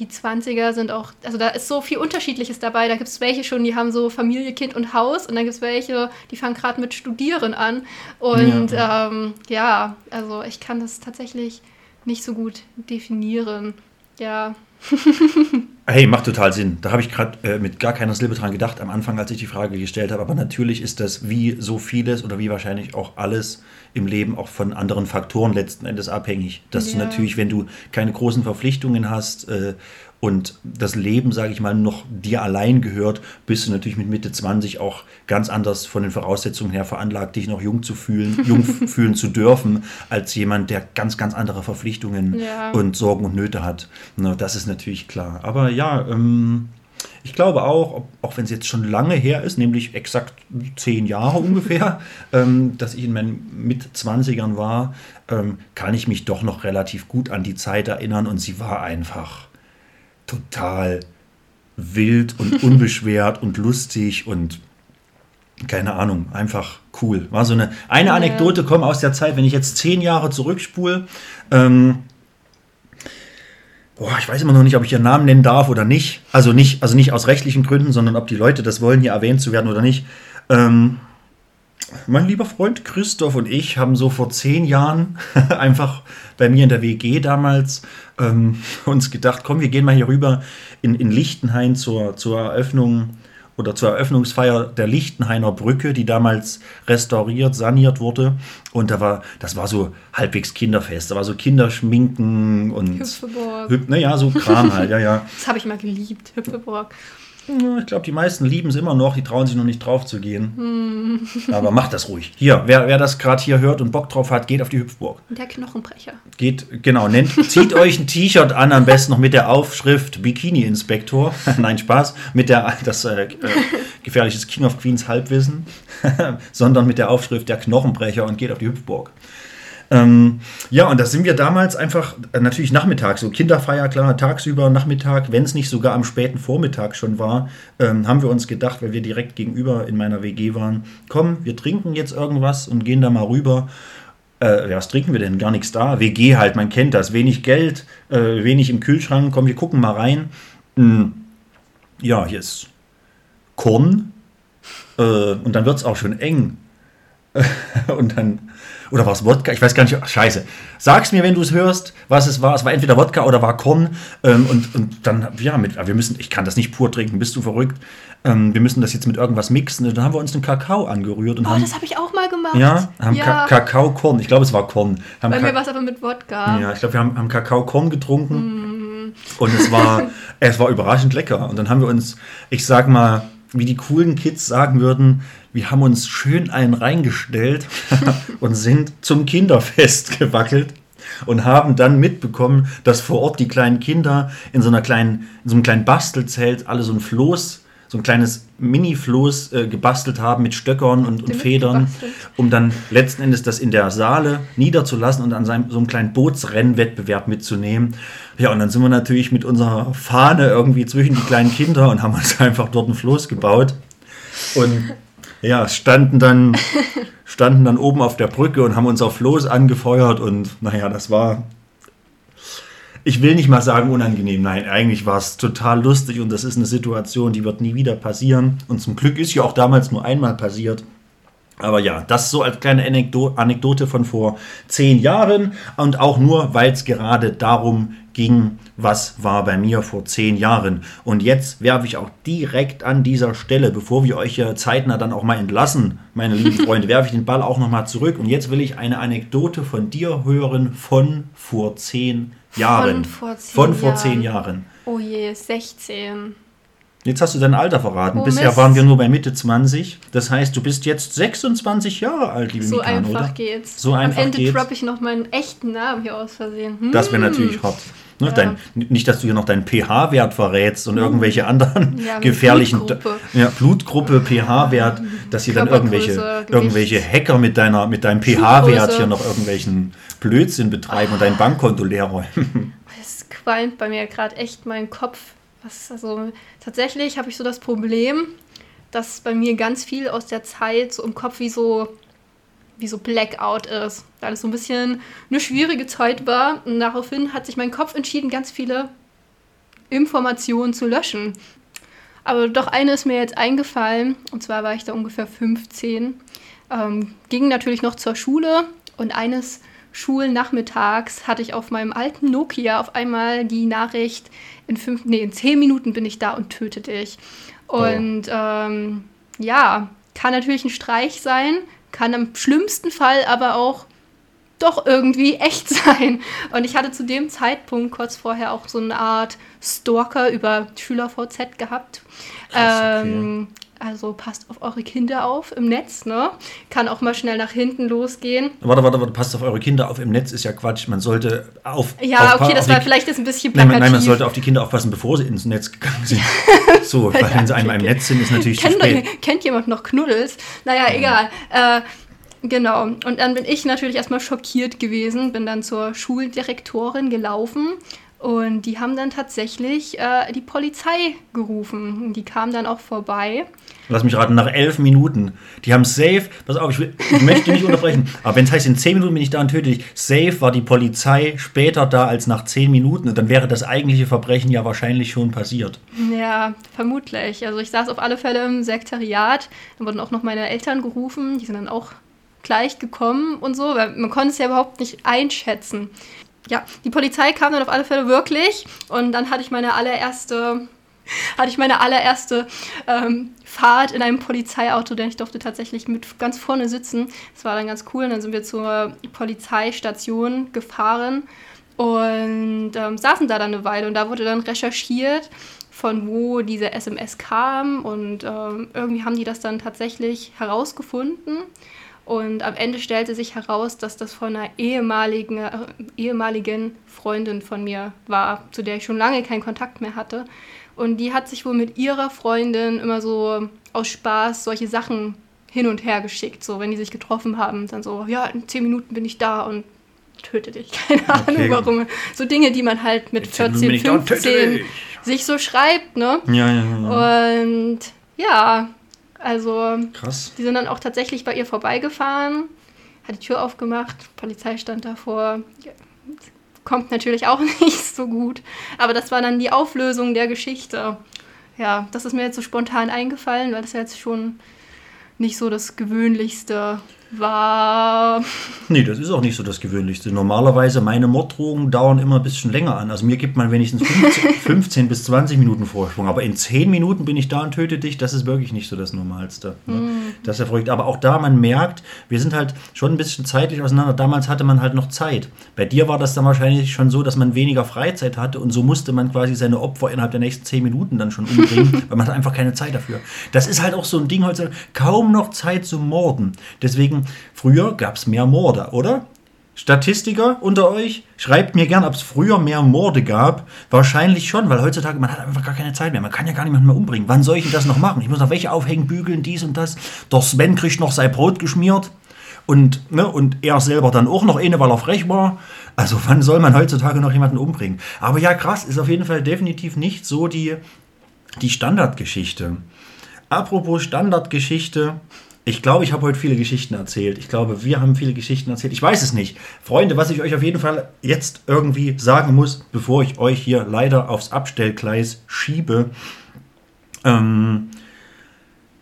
die 20er sind auch, also da ist so viel Unterschiedliches dabei. Da gibt es welche schon, die haben so Familie, Kind und Haus und dann gibt es welche, die fangen gerade mit Studieren an. Und ja. Ähm, ja, also ich kann das tatsächlich nicht so gut definieren. Ja. Hey, macht total Sinn. Da habe ich gerade äh, mit gar keiner Silbe dran gedacht am Anfang, als ich die Frage gestellt habe. Aber natürlich ist das wie so vieles oder wie wahrscheinlich auch alles im Leben auch von anderen Faktoren letzten Endes abhängig. Dass du Ja. natürlich, wenn du keine großen Verpflichtungen hast äh, und das Leben, sage ich mal, noch dir allein gehört, bist du natürlich mit Mitte 20 auch ganz anders von den Voraussetzungen her veranlagt, dich noch jung zu fühlen, jung fühlen zu dürfen, als jemand, der ganz, ganz andere Verpflichtungen Ja. und Sorgen und Nöte hat. Na, das ist natürlich klar. Aber ja, ähm, ich glaube auch, auch wenn es jetzt schon lange her ist, nämlich exakt zehn Jahre ungefähr, ähm, dass ich in meinen Mit-20ern war, ähm, kann ich mich doch noch relativ gut an die Zeit erinnern und sie war einfach total wild und unbeschwert und lustig und keine Ahnung, einfach cool. War so eine, eine. Anekdote kommt aus der Zeit, wenn ich jetzt zehn Jahre zurückspule. Ähm, boah, ich weiß immer noch nicht, ob ich ihren Namen nennen darf oder nicht. Also nicht, also nicht aus rechtlichen Gründen, sondern ob die Leute das wollen, hier erwähnt zu werden oder nicht. Ähm, mein lieber Freund Christoph und ich haben so vor zehn Jahren einfach bei mir in der WG damals ähm, uns gedacht, komm, wir gehen mal hier rüber in, in Lichtenhain zur, zur Eröffnung oder zur Eröffnungsfeier der Lichtenhainer Brücke, die damals restauriert, saniert wurde. Und da war, das war so halbwegs kinderfest. Da war so Kinderschminken und Hüpfeburg. Hüp- naja, so Kram halt, ja, ja. Das habe ich mal geliebt, Hüpfeburg. Ich glaube, die meisten lieben es immer noch, die trauen sich noch nicht drauf zu gehen. Hm. Aber macht das ruhig. Hier, wer, wer das gerade hier hört und Bock drauf hat, geht auf die Hüpfburg. Der Knochenbrecher. Geht, genau, nennt, zieht euch ein T-Shirt an, am besten noch mit der Aufschrift Bikini-Inspektor. Nein, Spaß. Mit der, das äh, äh, gefährliches King of Queens Halbwissen. Sondern mit der Aufschrift der Knochenbrecher und geht auf die Hüpfburg. Ähm, ja, und da sind wir damals einfach äh, natürlich nachmittags, so Kinderfeier, klar, tagsüber, Nachmittag, wenn es nicht sogar am späten Vormittag schon war, ähm, haben wir uns gedacht, weil wir direkt gegenüber in meiner WG waren, komm, wir trinken jetzt irgendwas und gehen da mal rüber. Äh, was trinken wir denn? Gar nichts da. WG halt, man kennt das. Wenig Geld, äh, wenig im Kühlschrank. Komm, wir gucken mal rein. Hm, ja, hier ist Korn. Äh, und dann wird es auch schon eng. und dann, oder war es Wodka? Ich weiß gar nicht. Ach, scheiße. Sag's mir, wenn du es hörst, was es war. Es war entweder Wodka oder war Korn. Ähm, und, und dann, ja, mit, wir müssen, ich kann das nicht pur trinken, bist du verrückt? Ähm, wir müssen das jetzt mit irgendwas mixen. Und dann haben wir uns einen Kakao angerührt und Oh, haben, das habe ich auch mal gemacht. ja, haben ja. Ka Kakao-Korn. Ich glaube, es war Korn. Haben Bei Ka- mir war es aber mit Wodka. ja, ich glaube, wir haben, haben Kakao-Korn getrunken. Mm. Und es war, es war überraschend lecker. Und dann haben wir uns, ich sag mal, wie die coolen Kids sagen würden, wir haben uns schön einen reingestellt und sind zum Kinderfest gewackelt und haben dann mitbekommen, dass vor Ort die kleinen Kinder in so einer kleinen, in so einem kleinen Bastelzelt alle so ein Floß, so ein kleines Mini-Floß äh, gebastelt haben mit Stöckern und, und Federn, gebastelt. um dann letzten Endes das in der Saale niederzulassen und an seinem, so einem kleinen Bootsrennwettbewerb mitzunehmen. Ja, und dann sind wir natürlich mit unserer Fahne irgendwie zwischen die kleinen Kinder und haben uns einfach dort ein Floß gebaut. Und ja, standen dann, standen dann oben auf der Brücke und haben uns auf Floß angefeuert und naja, das war, ich will nicht mal sagen unangenehm, nein, eigentlich war es total lustig und das ist eine Situation, die wird nie wieder passieren und zum Glück ist ja auch damals nur einmal passiert. Aber ja, das so als kleine Anekdo Anekdote von vor zehn Jahren und auch nur, weil es gerade darum ging, was war bei mir vor zehn Jahren. Und jetzt werfe ich auch direkt an dieser Stelle, bevor wir euch ja zeitnah dann auch mal entlassen, meine lieben Freunde, werfe ich den Ball auch nochmal zurück. Und jetzt will ich eine Anekdote von dir hören von vor zehn Jahren. Von vor zehn Von vor Jahren. zehn Jahren. Oh je, 16. Jetzt hast du dein Alter verraten. Oh, Bisher Mist. waren wir nur bei Mitte 20. Das heißt, du bist jetzt 26 Jahre alt, liebe So Mikan, einfach oder? geht's. So einfach Am Ende geht's. droppe ich noch meinen echten Namen hier aus Versehen. Hm. Das wäre natürlich hot. Ne, Ja. dein, nicht, dass du hier noch deinen pH-Wert verrätst und irgendwelche anderen Ja, gefährlichen Blutgruppe. Ja, Blutgruppe, pH-Wert, dass hier dann irgendwelche, irgendwelche Hacker mit, deiner, mit deinem pH-Wert hier noch irgendwelchen Blödsinn betreiben und dein Bankkonto leer räumen. Es qualmt bei mir gerade echt mein Kopf. Was, also, tatsächlich habe ich so das Problem, dass bei mir ganz viel aus der Zeit so im Kopf wie so, wie so Blackout ist. Weil es so ein bisschen eine schwierige Zeit war. Und daraufhin hat sich mein Kopf entschieden, ganz viele Informationen zu löschen. Aber doch eine ist mir jetzt eingefallen. Und zwar war ich da ungefähr 15. Ähm, ging natürlich noch zur Schule. Und eines Schulnachmittags hatte ich auf meinem alten Nokia auf einmal die Nachricht, in, fünf, nee, in zehn Minuten bin ich da und töte dich. Und ähm, ja, kann natürlich ein Streich sein, kann im schlimmsten Fall aber auch doch irgendwie echt sein. Und ich hatte zu dem Zeitpunkt kurz vorher auch so eine Art Stalker über SchülerVZ gehabt. Krass, okay. ähm, also passt auf eure Kinder auf im Netz, ne? Kann auch mal schnell nach hinten losgehen. Warte, warte, warte, passt auf eure Kinder auf. Im Netz ist ja Quatsch. Man sollte auf. Ja, auf, okay, das war die- vielleicht jetzt ein bisschen Nein, plakativ. man, nein, man sollte auf die Kinder aufpassen, bevor sie ins Netz gegangen sind. So, weil wenn sie einmal im Netz sind, ist natürlich zu Kennt, spät. doch- kennt jemand noch Knuddels? Naja, egal. Äh, genau. Und dann bin ich natürlich erstmal schockiert gewesen, bin dann zur Schuldirektorin gelaufen und die haben dann tatsächlich äh, die Polizei gerufen. Die kam dann auch vorbei. Lass mich raten, nach elf Minuten. Die haben safe, pass auf, ich, will, ich möchte nicht unterbrechen, aber wenn es heißt, in zehn Minuten bin ich da und töte dich, safe war die Polizei später da als nach zehn Minuten und dann wäre das eigentliche Verbrechen ja wahrscheinlich schon passiert. Ja, vermutlich. Also ich saß auf alle Fälle im Sekretariat. Dann wurden auch noch meine Eltern gerufen. Die sind dann auch gleich gekommen und so, weil man konnte es ja überhaupt nicht einschätzen. Ja, die Polizei kam dann auf alle Fälle wirklich und dann hatte ich meine allererste hatte ich meine allererste ähm, Fahrt in einem Polizeiauto, denn ich durfte tatsächlich mit ganz vorne sitzen. Das war dann ganz cool. Und dann sind wir zur Polizeistation gefahren und ähm, saßen da dann eine Weile. Und da wurde dann recherchiert von wo diese SMS kam und ähm, irgendwie haben die das dann tatsächlich herausgefunden. Und am Ende stellte sich heraus, dass das von einer ehemaligen, äh, ehemaligen Freundin von mir war, zu der ich schon lange keinen Kontakt mehr hatte. Und die hat sich wohl mit ihrer Freundin immer so aus Spaß solche Sachen hin und her geschickt. So, wenn die sich getroffen haben, dann so, ja, in zehn Minuten bin ich da und töte dich. Keine Ahnung Okay. warum. So Dinge, die man halt mit In zehn Minuten bin 14, ich da und töte 15 dich. sich so schreibt, ne? Ja, ja, ja. Und ja, also Krass. die sind dann auch tatsächlich bei ihr vorbeigefahren, hat die Tür aufgemacht, Polizei stand davor. Kommt natürlich auch nicht so gut. Aber das war dann die Auflösung der Geschichte. Ja, das ist mir jetzt so spontan eingefallen, weil das ja jetzt schon nicht so das Gewöhnlichste war. Nee, das ist auch nicht so das Gewöhnlichste. Normalerweise, meine Morddrohungen dauern immer ein bisschen länger an. Also mir gibt man wenigstens 15, 15 bis 20 Minuten Vorsprung. Aber in 10 Minuten bin ich da und töte dich. Das ist wirklich nicht so das Normalste. Ne? Das ist ja verrückt. Aber auch da, man merkt, wir sind halt schon ein bisschen zeitlich auseinander. Damals hatte man halt noch Zeit. Bei dir war das dann wahrscheinlich schon so, dass man weniger Freizeit hatte. Und so musste man quasi seine Opfer innerhalb der nächsten 10 Minuten dann schon umbringen, weil man hat einfach keine Zeit dafür. Das ist halt auch so ein Ding heutzutage. Kaum noch Zeit zu morden. Deswegen, früher gab es mehr Morde, oder? Statistiker unter euch, schreibt mir gern, ob es früher mehr Morde gab. Wahrscheinlich schon, weil heutzutage man hat einfach gar keine Zeit mehr. Man kann ja gar niemanden mehr umbringen. Wann soll ich denn das noch machen? Ich muss noch welche aufhängen, bügeln, dies und das. Der Sven kriegt noch sein Brot geschmiert. Und, ne, und er selber dann auch noch eine, weil er frech war. Also wann soll man heutzutage noch jemanden umbringen? Aber ja, krass, ist auf jeden Fall definitiv nicht so die, die Standardgeschichte. Apropos Standardgeschichte. Ich glaube, ich habe heute viele Geschichten erzählt. Ich glaube, wir haben viele Geschichten erzählt. Ich weiß es nicht. Freunde, was ich euch auf jeden Fall jetzt irgendwie sagen muss, bevor ich euch hier leider aufs Abstellgleis schiebe, ähm,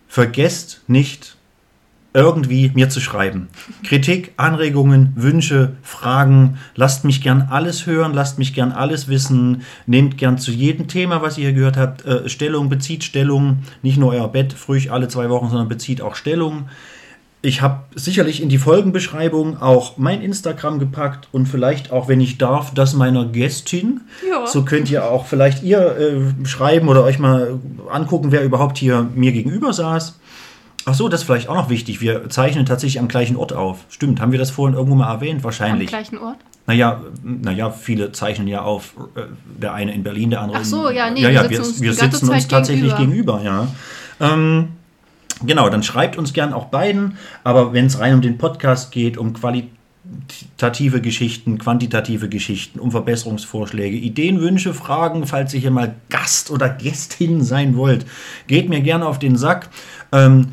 vergesst nicht, irgendwie mir zu schreiben. Kritik, Anregungen, Wünsche, Fragen. Lasst mich gern alles hören, lasst mich gern alles wissen. Nehmt gern zu jedem Thema, was ihr hier gehört habt, äh, Stellung, bezieht Stellung. Nicht nur euer Bett früh alle zwei Wochen, sondern bezieht auch Stellung. Ich habe sicherlich in die Folgenbeschreibung auch mein Instagram gepackt und vielleicht auch, wenn ich darf, das meiner Gästin. Ja. So könnt ihr auch vielleicht ihr äh, schreiben oder euch mal angucken, wer überhaupt hier mir gegenüber saß. Ach so, das ist vielleicht auch noch wichtig. Wir zeichnen tatsächlich am gleichen Ort auf. Stimmt, haben wir das vorhin irgendwo mal erwähnt? Am Wahrscheinlich. gleichen Ort. Naja, naja, viele zeichnen ja auf. äh, Der eine in Berlin, der andere Ach so, in, ja, nee, ja, wir ja, sitzen wir, uns wir sitzen uns tatsächlich gegenüber, ja. Ähm, genau, dann schreibt uns gern auch beiden. Aber wenn es rein um den Podcast geht, um qualitative Geschichten, quantitative Geschichten, um Verbesserungsvorschläge, Ideen, Wünsche, Fragen, falls ihr hier mal Gast oder Gästin sein wollt, geht mir gerne auf den Sack. Ähm,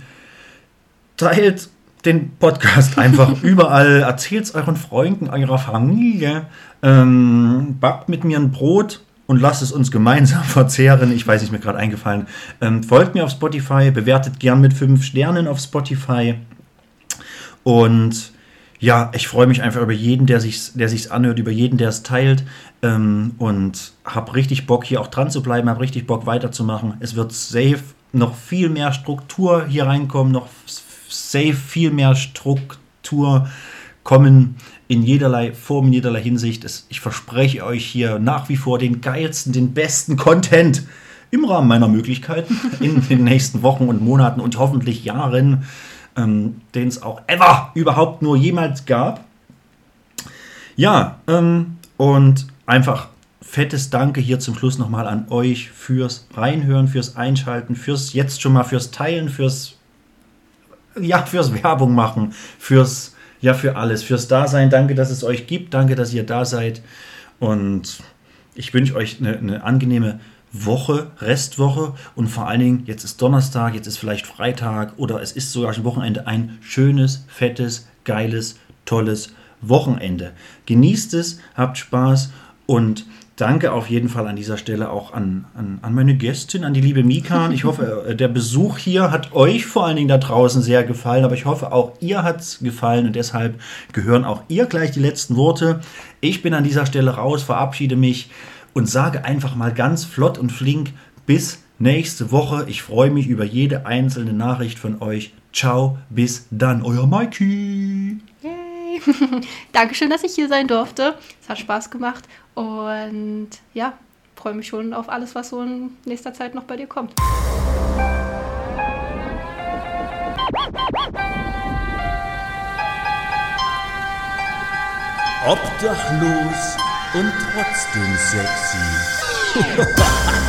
teilt den Podcast einfach überall, erzählt es euren Freunden, eurer Familie, ähm, backt mit mir ein Brot und lasst es uns gemeinsam verzehren. Ich weiß nicht, mir gerade eingefallen. Ähm, folgt mir auf Spotify, bewertet gern mit fünf Sternen auf Spotify. Und ja, ich freue mich einfach über jeden, der sich der sich's anhört, über jeden, der es teilt. Ähm, und habe richtig Bock, hier auch dran zu bleiben, habe richtig Bock weiterzumachen. Es wird safe noch viel mehr Struktur hier reinkommen, noch safe viel mehr Struktur kommen in jederlei Form, in jederlei Hinsicht. Ich verspreche euch hier nach wie vor den geilsten, den besten Content im Rahmen meiner Möglichkeiten in den nächsten Wochen und Monaten und hoffentlich Jahren, ähm, den es auch ever überhaupt nur jemals gab. Ja, ähm, und einfach fettes Danke hier zum Schluss nochmal an euch fürs Reinhören, fürs Einschalten, fürs jetzt schon mal fürs Teilen, fürs ja, fürs Werbung machen, fürs ja, für alles, fürs Dasein. Danke, dass es euch gibt. Danke, dass ihr da seid. Und ich wünsche euch eine, eine angenehme Woche, Restwoche und vor allen Dingen, jetzt ist Donnerstag, jetzt ist vielleicht Freitag oder es ist sogar schon Wochenende, ein schönes, fettes, geiles, tolles Wochenende. Genießt es, habt Spaß und danke auf jeden Fall an dieser Stelle auch an, an, an meine Gästin, an die liebe Mikan. Ich hoffe, äh, der Besuch hier hat euch vor allen Dingen da draußen sehr gefallen, aber ich hoffe, auch ihr hat es gefallen und deshalb gehören auch ihr gleich die letzten Worte. Ich bin an dieser Stelle raus, verabschiede mich und sage einfach mal ganz flott und flink bis nächste Woche. Ich freue mich über jede einzelne Nachricht von euch. Ciao, bis dann, euer Mikey. Dankeschön, dass ich hier sein durfte. Es hat Spaß gemacht. Und ja, freue mich schon auf alles, was so in nächster Zeit noch bei dir kommt. Obdachlos und trotzdem sexy.